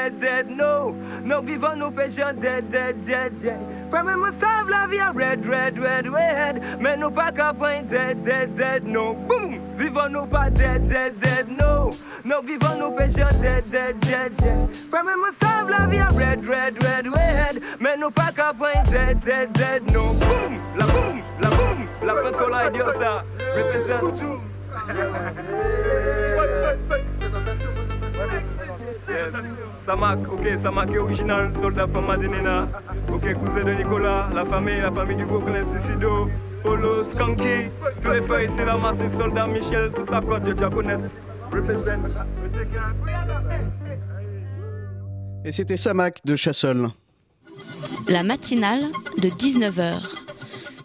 dead, dead, no. No, vivons nous péchons dead, dead, dead, dead. From myself, love ya, red, red, red, red. Mais nous pas qu'à point dead, dead, dead, no. Boom! Vivons nous pas dead, dead, dead, no. No, vivons nous péchons dead, dead, dead, dead. From myself, love ya, red, red, red, red. Mais nous pas qu'à point dead, dead, dead, no. Boom! La boom! La boom! La pensola idiosa. Represent. Yes. Samak, ok, Samak est original, soldat femme Madenena. Ok, cousin de Nicolas, la famille, la famille du Vauclin, Sicido, Polo, Skanky, tous les frères ici, la massive soldat Michel, toute la côte de Diaconette. Represent. Et c'était Samac de Chassol. La matinale de 19h.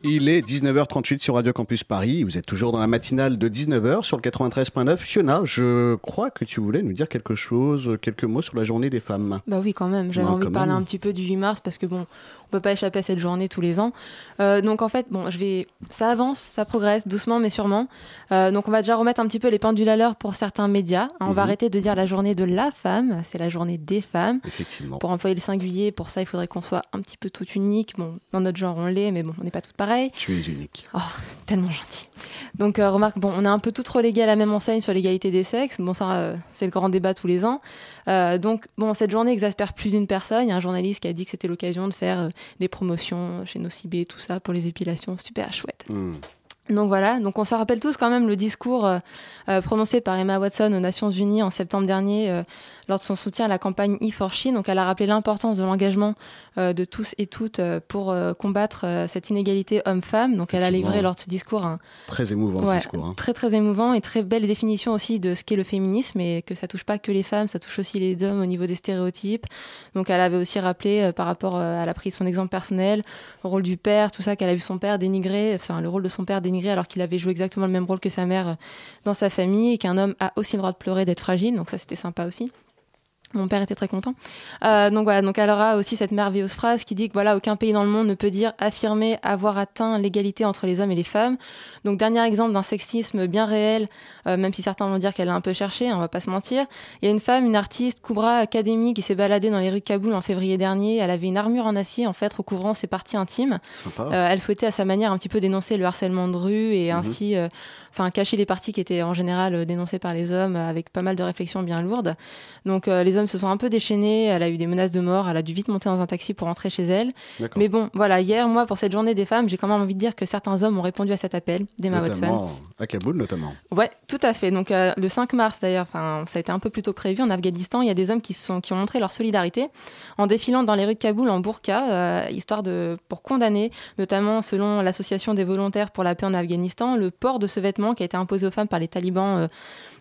Il est 19h38 sur Radio Campus Paris. Vous êtes toujours dans la matinale de 19h sur le 93.9. Fiona, je crois que tu voulais nous dire quelque chose, quelques mots sur la journée des femmes. Bah oui, quand même. J'avais envie de parler un petit peu du 8 mars parce que bon, on peut pas échapper à cette journée tous les ans. Euh, donc en fait, bon, je vais, ça avance, ça progresse doucement mais sûrement. Euh, donc on va déjà remettre un petit peu les pendules à l'heure pour certains médias. Hein, On va Mhm. arrêter de dire la journée de la femme, c'est la journée des femmes. Effectivement. Pour employer le singulier, pour ça, il faudrait qu'on soit un petit peu tout unique. Bon, dans notre genre, on l'est, mais bon, on n'est pas toutes pareilles. Tu es unique. Oh, tellement gentil. Donc, euh, remarque, bon, on est un peu toutes reléguées à la même enseigne sur l'égalité des sexes. Bon, ça, c'est le grand débat tous les ans. Donc, bon, cette journée exaspère plus d'une personne. Il y a un journaliste qui a dit que c'était l'occasion de faire des promotions chez Nocibé, tout ça, pour les épilations. Super chouette. Hmm. Donc voilà, donc on se rappelle tous quand même le discours euh, euh, prononcé par Emma Watson aux Nations Unies en septembre dernier euh, lors de son soutien à la campagne E4She. Donc elle a rappelé l'importance de l'engagement euh, de tous et toutes euh, pour euh, combattre cette inégalité homme-femme. Donc elle a livré lors de ce discours un, Très émouvant Ouais, discours. hein. Très très émouvant et très belle définition aussi de ce qu'est le féminisme et que ça touche pas que les femmes, ça touche aussi les hommes au niveau des stéréotypes. Donc elle avait aussi rappelé par rapport, euh, elle a pris son exemple personnel, le rôle du père, tout ça, qu'elle a vu son père dénigré, enfin le rôle de son père dénigré alors qu'il avait joué exactement le même rôle que sa mère dans sa famille et qu'un homme a aussi le droit de pleurer, d'être fragile. Donc ça c'était sympa aussi. Mon père était très content. Euh, donc voilà, donc elle aura aussi cette merveilleuse phrase qui dit que voilà, aucun pays dans le monde ne peut dire affirmer avoir atteint l'égalité entre les hommes et les femmes. Donc dernier exemple d'un sexisme bien réel, euh, même si certains vont dire qu'elle l'a un peu cherché, hein, on va pas se mentir. Il y a une femme, une artiste, Koubra Academy, qui s'est baladée dans les rues de Kaboul en février dernier. Elle avait une armure en acier en fait recouvrant ses parties intimes. Euh, elle souhaitait à sa manière un petit peu dénoncer le harcèlement de rue et Mhm. ainsi euh, enfin cacher les parties qui étaient en général dénoncées par les hommes avec pas mal de réflexions bien lourdes. Donc euh, les hommes se sont un peu déchaînés, elle a eu des menaces de mort, elle a dû vite monter dans un taxi pour rentrer chez elle. Mais bon, voilà, hier, moi, pour cette journée des femmes, j'ai quand même envie de dire que certains hommes ont répondu à cet appel, d'Emma Watson. À Kaboul, notamment. Ouais, tout à fait. Donc euh, le 5 mars d'ailleurs, ça a été un peu plus tôt prévu en Afghanistan, il y a des hommes qui ont montré leur solidarité en défilant dans les rues de Kaboul en burqa, euh, histoire de pour condamner, notamment selon l'association des volontaires pour la paix en Afghanistan, le port de ce vêtement qui a été imposé aux femmes par les talibans. euh,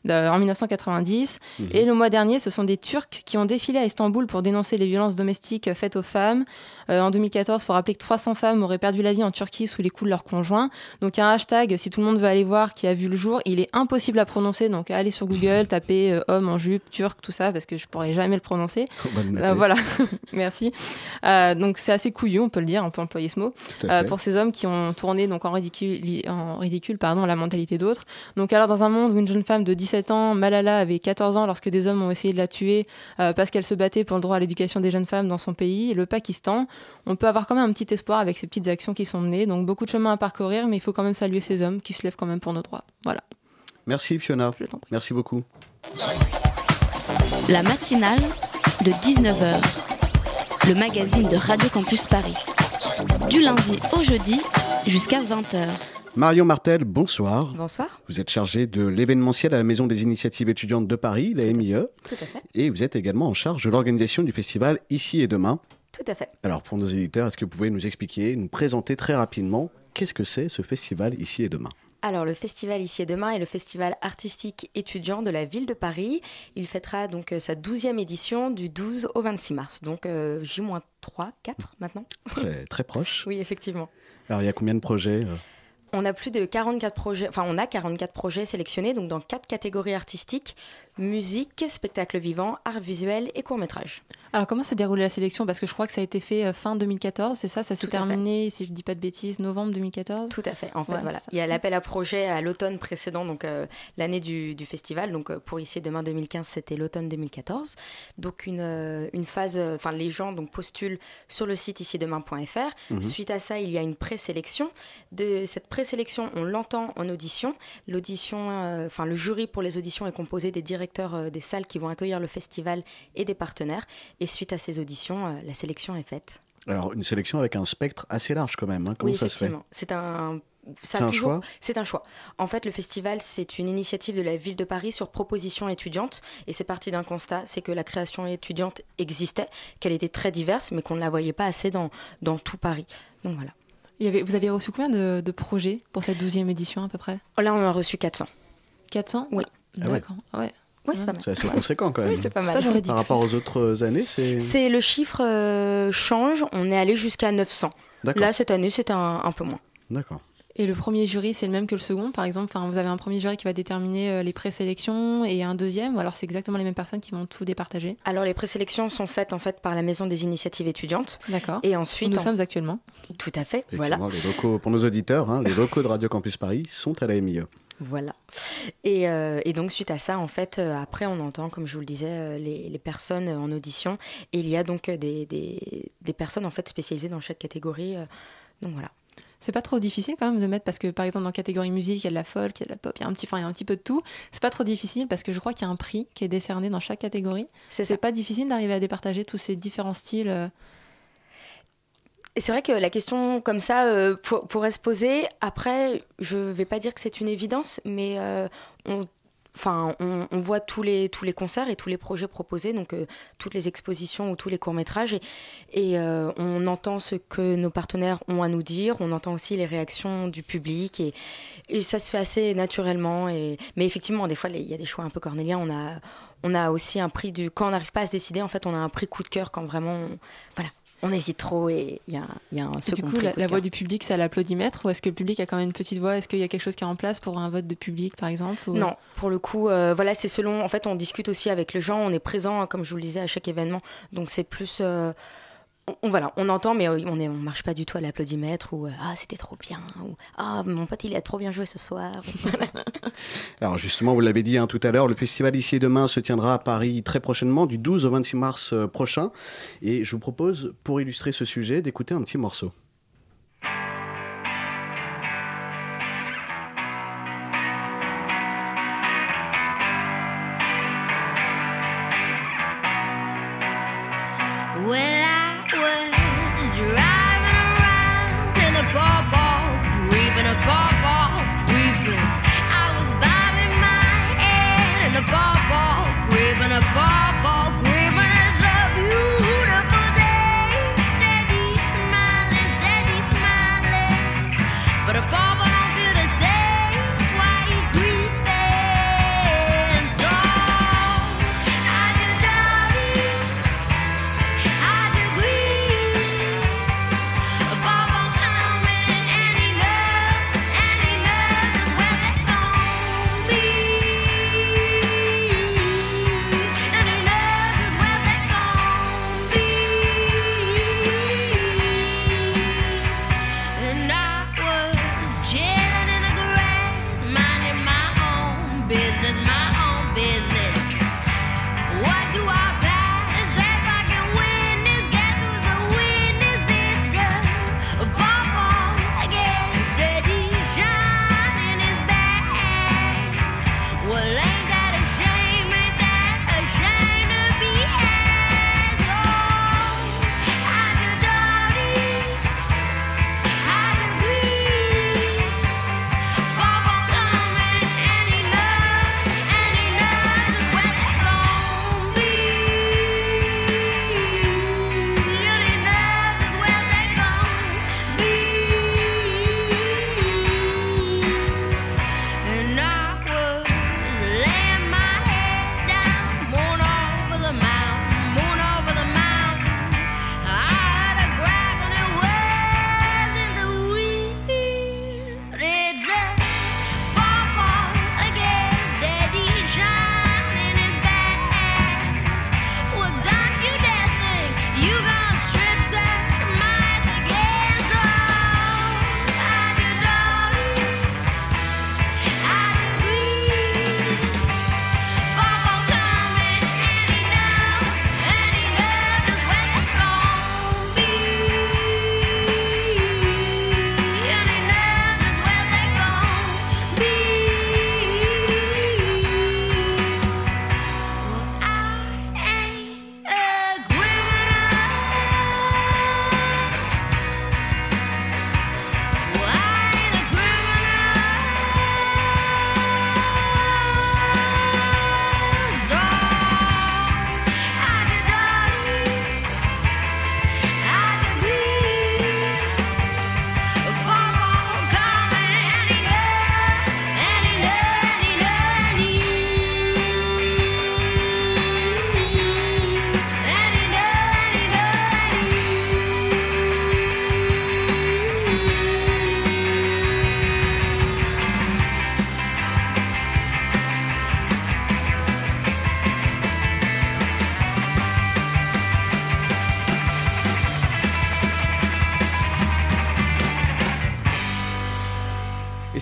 en 1990. Mhm. Et le mois dernier, ce sont des Turcs qui ont défilé à Istanbul pour dénoncer les violences domestiques faites aux femmes. Euh, en 2014, il faut rappeler que 300 femmes auraient perdu la vie en Turquie sous les coups de leurs conjoints. Donc il y a un hashtag, si tout le monde veut aller voir, qui a vu le jour. Il est impossible à prononcer, donc allez sur Google, tapez euh, homme en jupe, turc, tout ça, parce que je pourrais jamais le prononcer. Le noter. Euh, voilà, merci. Euh, donc c'est assez couillu, on peut le dire, on peut employer ce mot, euh, pour ces hommes qui ont tourné donc en ridicule, en ridicule pardon, la mentalité d'autres. Donc alors dans un monde où une jeune femme de 17 ans, Malala, avait 14 ans lorsque des hommes ont essayé de la tuer euh, parce qu'elle se battait pour le droit à l'éducation des jeunes femmes dans son pays, le Pakistan, on peut avoir quand même un petit espoir avec ces petites actions qui sont menées. Donc beaucoup de chemin à parcourir, mais il faut quand même saluer ces hommes qui se lèvent quand même pour nos droits. Voilà. Merci Fiona. Merci beaucoup. La matinale de 19h, le magazine de Radio Campus Paris. Du lundi au jeudi jusqu'à 20h. Marion Martel, bonsoir. Bonsoir. Vous êtes chargée de l'événementiel à la Maison des Initiatives étudiantes de Paris, la MIE. Tout à fait. Et vous êtes également en charge de l'organisation du festival Ici et Demain. Tout à fait. Alors pour nos éditeurs, est-ce que vous pouvez nous expliquer, nous présenter très rapidement qu'est-ce que c'est ce festival Ici et Demain? Alors, le festival Ici et Demain est le festival artistique étudiant de la ville de Paris. Il fêtera donc euh, sa 12e édition du 12 au 26 mars, donc euh, J-3, 4 maintenant. Très, très proche. Oui, effectivement. Alors il y a combien de projets euh? On a plus de 44 projets, enfin on a 44 projets sélectionnés donc dans quatre catégories artistiques musique, spectacle vivant, art visuel et court métrage. Alors comment s'est déroulée la sélection? Parce que je crois que ça a été fait euh, fin 2014, c'est ça? Ça s'est terminé, si je dis pas de bêtises, novembre 2014 Tout à fait. En fait, Ouais, voilà. Il y a l'appel à projet à l'automne précédent, donc euh, l'année du, du festival. Donc euh, pour ici demain 2015, c'était l'automne 2014. Donc une, euh, une phase, euh, enfin les gens donc postulent sur le site ici demain.fr. Mhm. Suite à ça, il y a une présélection. De cette présélection, on l'entend en audition. L'audition, euh, enfin le jury pour les auditions est composé des directeurs euh, des salles qui vont accueillir le festival et des partenaires. Et suite à ces auditions, euh, la sélection est faite. Alors une sélection avec un spectre assez large quand même. hein. Comment oui, ça se fait effectivement. C'est un. C'est un toujours- choix C'est un choix. En fait, le festival, c'est une initiative de la ville de Paris sur proposition étudiante. Et c'est parti d'un constat, c'est que la création étudiante existait, qu'elle était très diverse, mais qu'on ne la voyait pas assez dans, dans tout Paris. Donc voilà. Il y avait, vous avez reçu combien de, de projets pour cette 12e édition à peu près? Là, on en a reçu 400. 400 Oui. Ah ouais. D'accord. Ouais. Oui, c'est pas mal. C'est assez conséquent quand même. Oui, c'est pas mal. Par rapport aux autres années, c'est. C'est le chiffre euh, change, on est allé jusqu'à 900. D'accord. Là, cette année, c'était un, un peu moins. D'accord. Et le premier jury, c'est le même que le second, par exemple? Enfin, Vous avez un premier jury qui va déterminer euh, les présélections et un deuxième, ou alors c'est exactement les mêmes personnes qui vont tout départager? Alors, les présélections sont faites en fait par la Maison des initiatives étudiantes. D'accord. Et ensuite, Où nous en- sommes actuellement. Tout à fait, voilà. Effectivement, les locaux, pour nos auditeurs, hein, les locaux de Radio Campus Paris sont à la MIE. Voilà. Et, euh, et donc, suite à ça, en fait, euh, après, on entend, comme je vous le disais, euh, les, les personnes en audition. Et il y a donc des, des, des personnes, en fait, spécialisées dans chaque catégorie. donc, voilà. C'est pas trop difficile quand même de mettre, parce que par exemple dans la catégorie musique, il y a de la folk, il y a de la pop, il y a un petit, enfin, il y a un petit peu de tout. C'est pas trop difficile parce que je crois qu'il y a un prix qui est décerné dans chaque catégorie. C'est pas difficile d'arriver à départager tous ces différents styles. Et c'est vrai que la question comme ça euh, pour- pourrait se poser. Après, je vais pas dire que c'est une évidence, mais euh, on, voit tous les, tous les concerts et tous les projets proposés, donc euh, toutes les expositions ou tous les courts-métrages, et, euh, on entend ce que nos partenaires ont à nous dire, on entend aussi les réactions du public, et, ça se fait assez naturellement. Mais effectivement, des fois, il y a des choix un peu cornéliens. On a, on a aussi un prix du. Quand on n'arrive pas à se décider, en fait, on a un prix coup de cœur quand vraiment. Voilà. On hésite trop et il y a, y a un Et du second coup, prix la, coup de la voix du public, c'est à l'applaudimètre ou est-ce que le public a quand même une petite voix? Est-ce qu'il y a quelque chose qui est en place pour un vote de public, par exemple ou- Non, pour le coup, euh, voilà, c'est selon. En fait, on discute aussi avec les gens, on est présent, comme je vous le disais, à chaque événement. Donc c'est plus. euh, on, on- voilà, on entend, mais euh, on ne on marche pas du tout à l'applaudimètre ou euh, ah c'était trop bien ou ah mon pote il a trop bien joué ce soir. Alors justement, vous l'avez dit hein, tout à l'heure, le festival ici et demain se tiendra à Paris très prochainement, du 12 au 26 mars euh, prochain. Et je vous propose, pour illustrer ce sujet, d'écouter un petit morceau.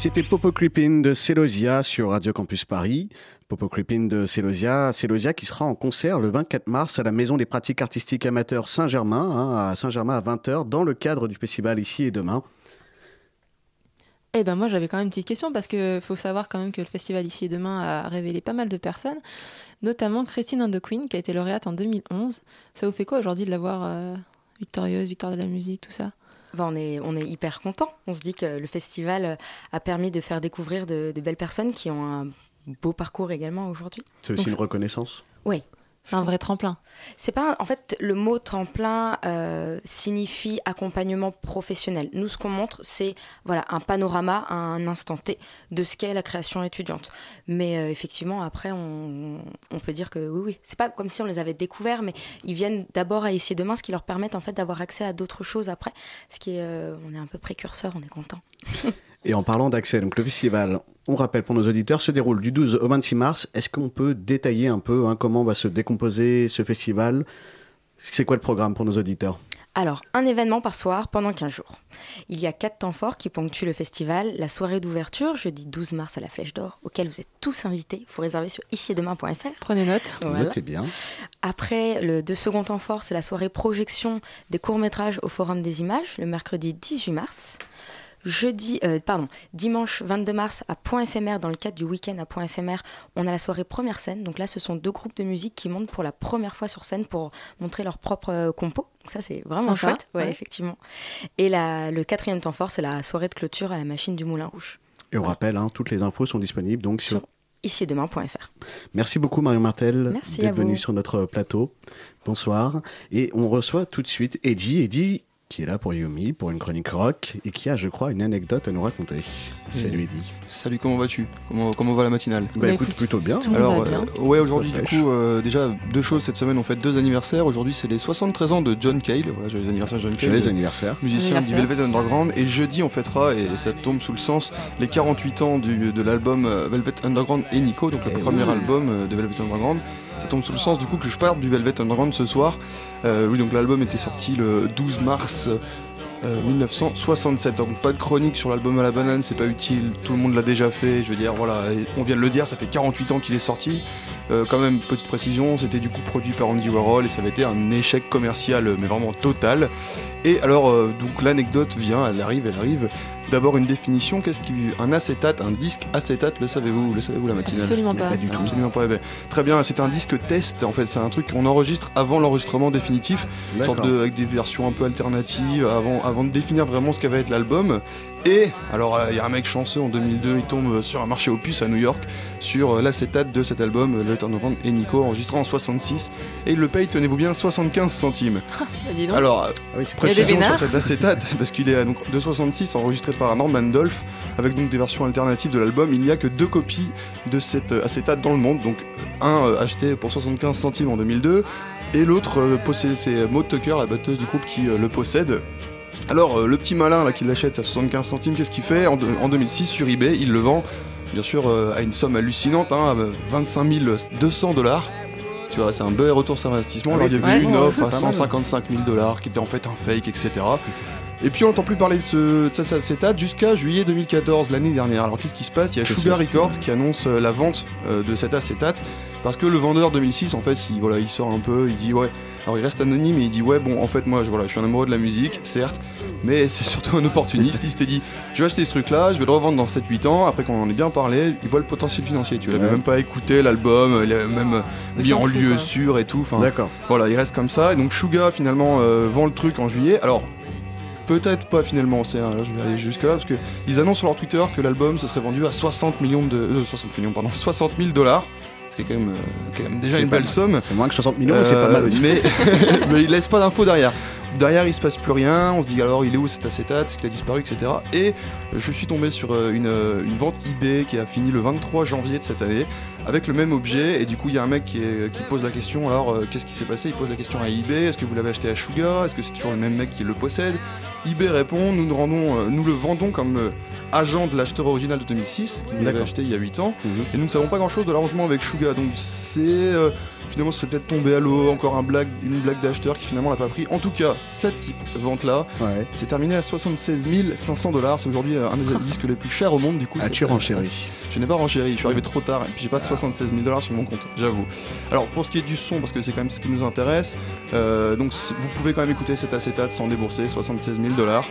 C'était Popo Creepin de Celosia sur Radio Campus Paris. Popo Creepin de Celosia, Celosia qui sera en concert le 24 mars à la Maison des pratiques artistiques amateurs Saint-Germain, hein, à Saint-Germain à 20h, dans le cadre du festival Ici et Demain. Eh ben moi j'avais quand même une petite question parce que faut savoir quand même que le festival ici et demain a révélé pas mal de personnes, notamment Christine and the Queen qui a été lauréate en 2011. Ça vous fait quoi aujourd'hui de la voir euh, victorieuse, victoire de la musique, tout ça? On, est, on est hyper content. On se dit que le festival a permis de faire découvrir de, de belles personnes qui ont un beau parcours également aujourd'hui. C'est aussi Donc, une reconnaissance? Oui, C'est un vrai tremplin. C'est pas, en fait, le mot tremplin euh, signifie accompagnement professionnel. Nous, ce qu'on montre, c'est voilà un panorama à un instant T de ce qu'est la création étudiante. Mais euh, effectivement, après, on, peut dire que oui, oui, c'est pas comme si on les avait découverts, mais ils viennent d'abord à essayer demain, ce qui leur permet en fait d'avoir accès à d'autres choses après. Ce qui est, euh, on est un peu précurseur, on est content. Et en parlant d'accès, donc le festival, on rappelle pour nos auditeurs, se déroule du 12 au 26 mars. Est-ce qu'on peut détailler un peu hein, comment va se décomposer ce festival? C'est quoi le programme pour nos auditeurs? Alors, un événement par soir pendant 15 jours. Il y a quatre temps forts qui ponctuent le festival. La soirée d'ouverture, jeudi 12 mars à la Flèche d'Or, auquel vous êtes tous invités. Il faut réserver sur icietdemain.fr. Prenez note. Voilà. Notez bien. Après, le deux second temps fort, c'est la soirée projection des courts-métrages au Forum des Images, le mercredi 18 mars. Jeudi, euh, pardon, dimanche 22 mars à Point éphémère, dans le cadre du week-end à Point éphémère, on a la soirée première scène. Donc là, ce sont deux groupes de musique qui montent pour la première fois sur scène pour montrer leur propre euh, compo. Donc ça, c'est vraiment Sympa, chouette, ouais, ouais. effectivement. Et la, le quatrième temps fort, c'est la soirée de clôture à la machine du Moulin Rouge. Et on rappelle, hein, toutes les infos sont disponibles donc sur. Sur icietdemain.fr. Merci beaucoup Marion Martel d'être venue sur notre plateau. Bonsoir. Et on reçoit tout de suite Eddie. Eddie qui est là pour Yumi, pour une chronique rock, et qui a, je crois, une anecdote à nous raconter. Salut Eddie. Salut, comment vas-tu? Comment, comment va la matinale? Bah, écoute, plutôt bien. Alors, euh, ouais, aujourd'hui, du coup, euh, déjà, deux choses cette semaine, on fait deux anniversaires. Aujourd'hui, c'est les 73 ans de John Cale. Voilà, joyeux anniversaire, John Cale. Joyeux anniversaire. Musicien Anniversaire. du Velvet Underground. Et jeudi, on fêtera, et ça tombe sous le sens, les 48 ans du- de l'album euh, Velvet Underground et Nico, donc le Eh premier oui. album de Velvet Underground. Ça tombe sous le sens, du coup, que je parle du Velvet Underground ce soir. Euh, oui, donc l'album était sorti le 12 mars. euh, 1967, donc pas de chronique sur l'album à la banane, c'est pas utile, tout le monde l'a déjà fait, je veux dire, voilà, on vient de le dire, ça fait 48 ans qu'il est sorti. Euh, quand même, petite précision, c'était du coup produit par Andy Warhol et ça avait été un échec commercial, euh, mais vraiment total. Et alors, euh, donc l'anecdote vient, elle arrive, elle arrive. D'abord une définition, qu'est-ce qu'un acétate, un disque acétate, le savez-vous, le savez-vous la matinale Absolument pas. Pas du tout. Absolument pas. eh ben, très bien, c'est un disque test en fait, c'est un truc qu'on enregistre avant l'enregistrement définitif, sorte de, avec des versions un peu alternatives avant, avant de définir vraiment ce qu'va être l'album. Et alors euh, il y a un mec chanceux en 2002, il tombe sur un marché aux puces à New York sur euh, l'acétate de cet album, euh, Le Turnaround et Nico, enregistré en 66, et il le paye, tenez-vous bien, 75 centimes. Bah, dis donc. Alors, euh, Ah oui, précision sur cet acétate, parce qu'il est donc de 66, enregistré par Norman Dolph, avec donc des versions alternatives de l'album. Il n'y a que deux copies de cet euh, acétate dans le monde, donc un euh, acheté pour 75 centimes en 2002, et l'autre euh, possède, c'est Maud Tucker, la batteuse du groupe, qui euh, le possède. Alors, euh, le petit malin là qui l'achète à 75 centimes, qu'est-ce qu'il fait en, de- en 2006 sur eBay Il le vend, bien sûr, euh, à une somme hallucinante, hein, à 25 200 dollars. Tu vois, c'est un bel retour sur investissement. Ah Alors, il y avait ouais, une ouais, offre à pas mal. 155 000 dollars qui était en fait un fake, etc. Et puis on n'entend plus parler de, ce, de cet acétate jusqu'à juillet 2014, l'année dernière. Alors qu'est-ce qui se passe? Il y a Sugar Records qui annonce euh, la vente euh, de cet acétate parce que le vendeur 2006 en fait il, voilà, il sort un peu, il dit ouais, alors il reste anonyme et il dit ouais bon en fait moi je, voilà, je suis un amoureux de la musique certes mais c'est surtout un opportuniste, il s'était dit je vais acheter ce truc là, je vais le revendre dans 7-8 ans, après qu'on en ait bien parlé, il voit le potentiel financier, tu l'avais Ouais. même pas écouté l'album, il avait même euh, mis en lieu sûr et tout, D'accord. voilà, il reste comme ça. Et donc Suga finalement euh, vend le truc en juillet. Alors peut-être pas finalement, c'est je vais aller jusque là parce que ils annoncent sur leur Twitter que l'album se serait vendu à 60 millions de euh, 60 millions pardon, 60 000 dollars. Ce qui est quand même, euh, quand même déjà une belle mal. somme. C'est moins que 60 millions, mais c'est pas mal aussi. Mais, mais il laisse pas d'infos derrière. Derrière, il se passe plus rien. On se dit alors, il est où cet acétate Est-ce qu'il a disparu, etc. Et je suis tombé sur euh, une, euh, une vente eBay qui a fini le 23 janvier de cette année avec le même objet. Et du coup, il y a un mec qui, est- qui pose la question alors, euh, qu'est-ce qui s'est passé? Il pose la question à eBay Est-ce que vous l'avez acheté à Suga? Est-ce que c'est toujours le même mec qui le possède? eBay répond nous, nous, rendons, euh, nous le vendons comme euh, agent de l'acheteur original de 2006, qui l'avait acheté il y a 8 ans. Mhm. Et nous ne savons pas grand chose de l'arrangement avec Suga. Donc c'est. Euh, finalement, c'est peut-être tombé à l'eau, encore un blague, une blague d'acheteur qui finalement l'a pas pris. En tout cas, cette vente-là, Ouais. c'est terminé à 76 500 dollars. C'est aujourd'hui euh, un des disques les plus chers au monde. Du coup, Ah, c'est- tu renchéris. Je n'ai pas renchéri, je suis arrivé trop tard et puis j'ai pas 76 000 dollars sur mon compte, j'avoue. Alors pour ce qui est du son, parce que c'est quand même ce qui nous intéresse, euh, donc vous pouvez quand même écouter cet acétate sans débourser 76 000 dollars.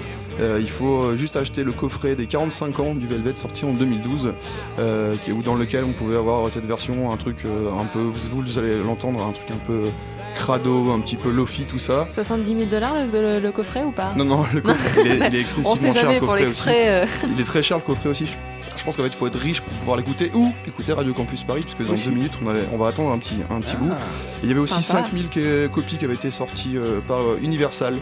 il faut euh, juste acheter le coffret des 45 ans du Velvet sorti en 2012, euh, qui- ou dans lequel on pouvait avoir cette version, un truc euh, un peu, vous, vous allez l'entendre, un truc un peu crado, un petit peu lofi, tout ça. 70 000 dollars le, le- le coffret ou pas? Non, non, le coffret, il est, il est On excessivement cher. jamais le pour coffret l'extrait. euh. aussi. Il est très cher le coffret aussi. Je, je pense qu'en fait, il faut être riche pour pouvoir l'écouter ou écouter Radio Campus Paris, puisque dans deux minutes, on, allait- on va attendre un petit, un petit Ah. bout. Et il y avait aussi Sympa. 5000 qui- copies qui avaient été sorties euh, par euh, Universal.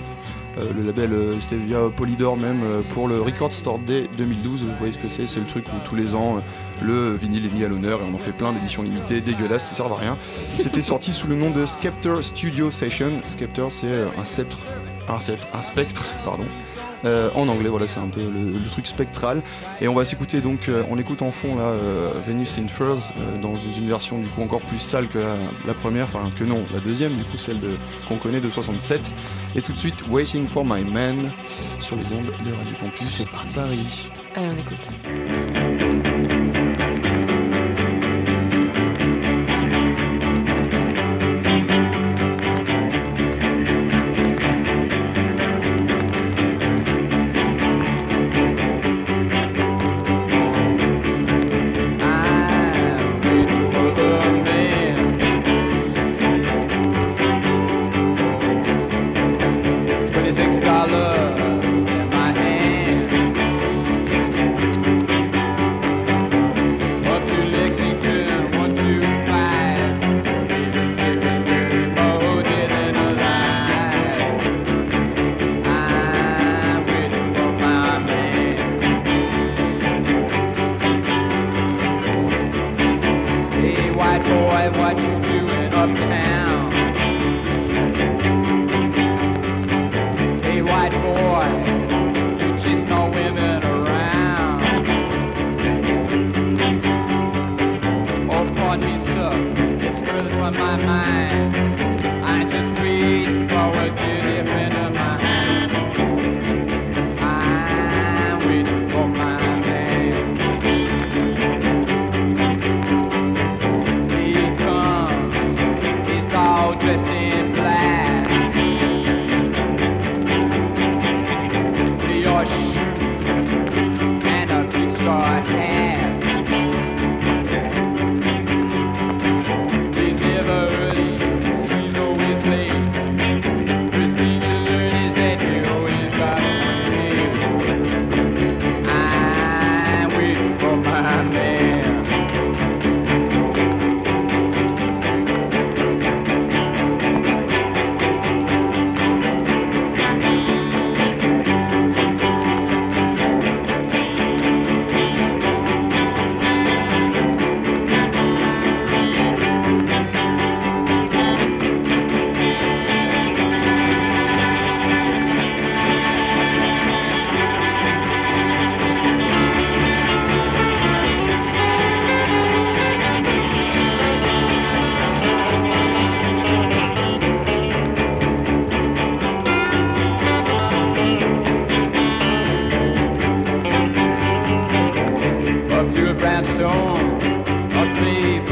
Euh, le label, euh, c'était via Polydor même, euh, pour le Record Store Day 2012. Vous voyez ce que c'est C'est le truc où tous les ans, le vinyle est mis à l'honneur et on en fait plein d'éditions limitées, dégueulasses, qui servent à rien. C'était sorti sous le nom de Scepter Studio Session. Scepter, c'est euh, un sceptre, un sceptre, un spectre, pardon. Euh, en anglais, voilà, c'est un peu le, le truc spectral. Et on va s'écouter donc, euh, on écoute en fond là euh, Venus in Furs dans une version du coup encore plus sale que la, la première, enfin que non, la deuxième, du coup celle de qu'on connaît de 67. Et tout de suite, Waiting for My Man sur les ondes de Radio Campus Paris. Allez, on écoute. I watch you doing uptown.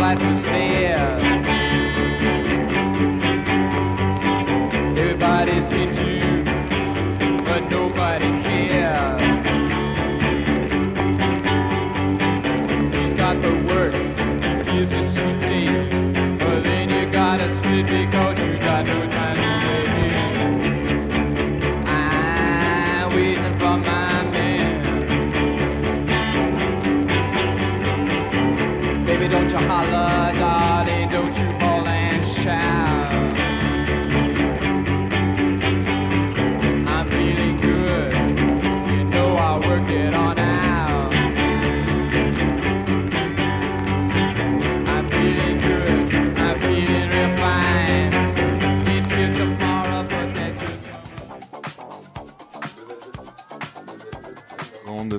gladness.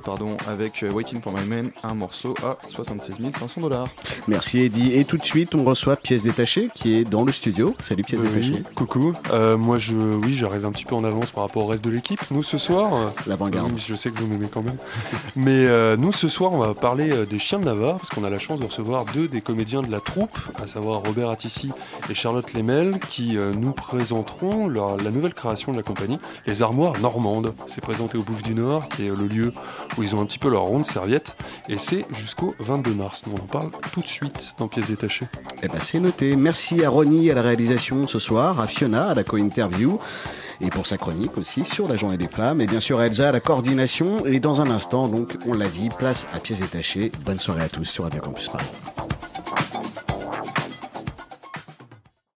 Pardon, avec euh, Waiting for My Man, un morceau à 76 500 dollars. Merci Eddy. Et tout de suite, on reçoit Pièce Détachée qui est dans le studio. Salut Pièce Oui, Détachée. coucou. Euh, moi, je, oui, j'arrive un petit peu en avance par rapport au reste de l'équipe. Nous, ce soir, euh, L'avant-garde. je sais que vous m'aimez quand même. Mais euh, nous, ce soir, on va parler des Chiens de Navarre parce qu'on a la chance de recevoir deux des comédiens de la troupe, à savoir Robert Attissi et Charlotte Lemel, qui euh, nous présenteront leur- la nouvelle création de la compagnie, les Armoires Normandes. C'est présenté au Bouffe du Nord, qui est le lieu où ils ont un petit peu leur ronde serviette, et c'est jusqu'au 22 mars. Nous, on en parle tout de suite dans Pièces détachées. Eh ben, c'est noté. Merci à Ronnie à la réalisation ce soir, à Fiona à la co-interview. et pour sa chronique aussi sur la journée des femmes. Et bien sûr, Elsa à la coordination. Et dans un instant, donc, on l'a dit, place à pieds détachés. Bonne soirée à tous sur Radio Campus Paris.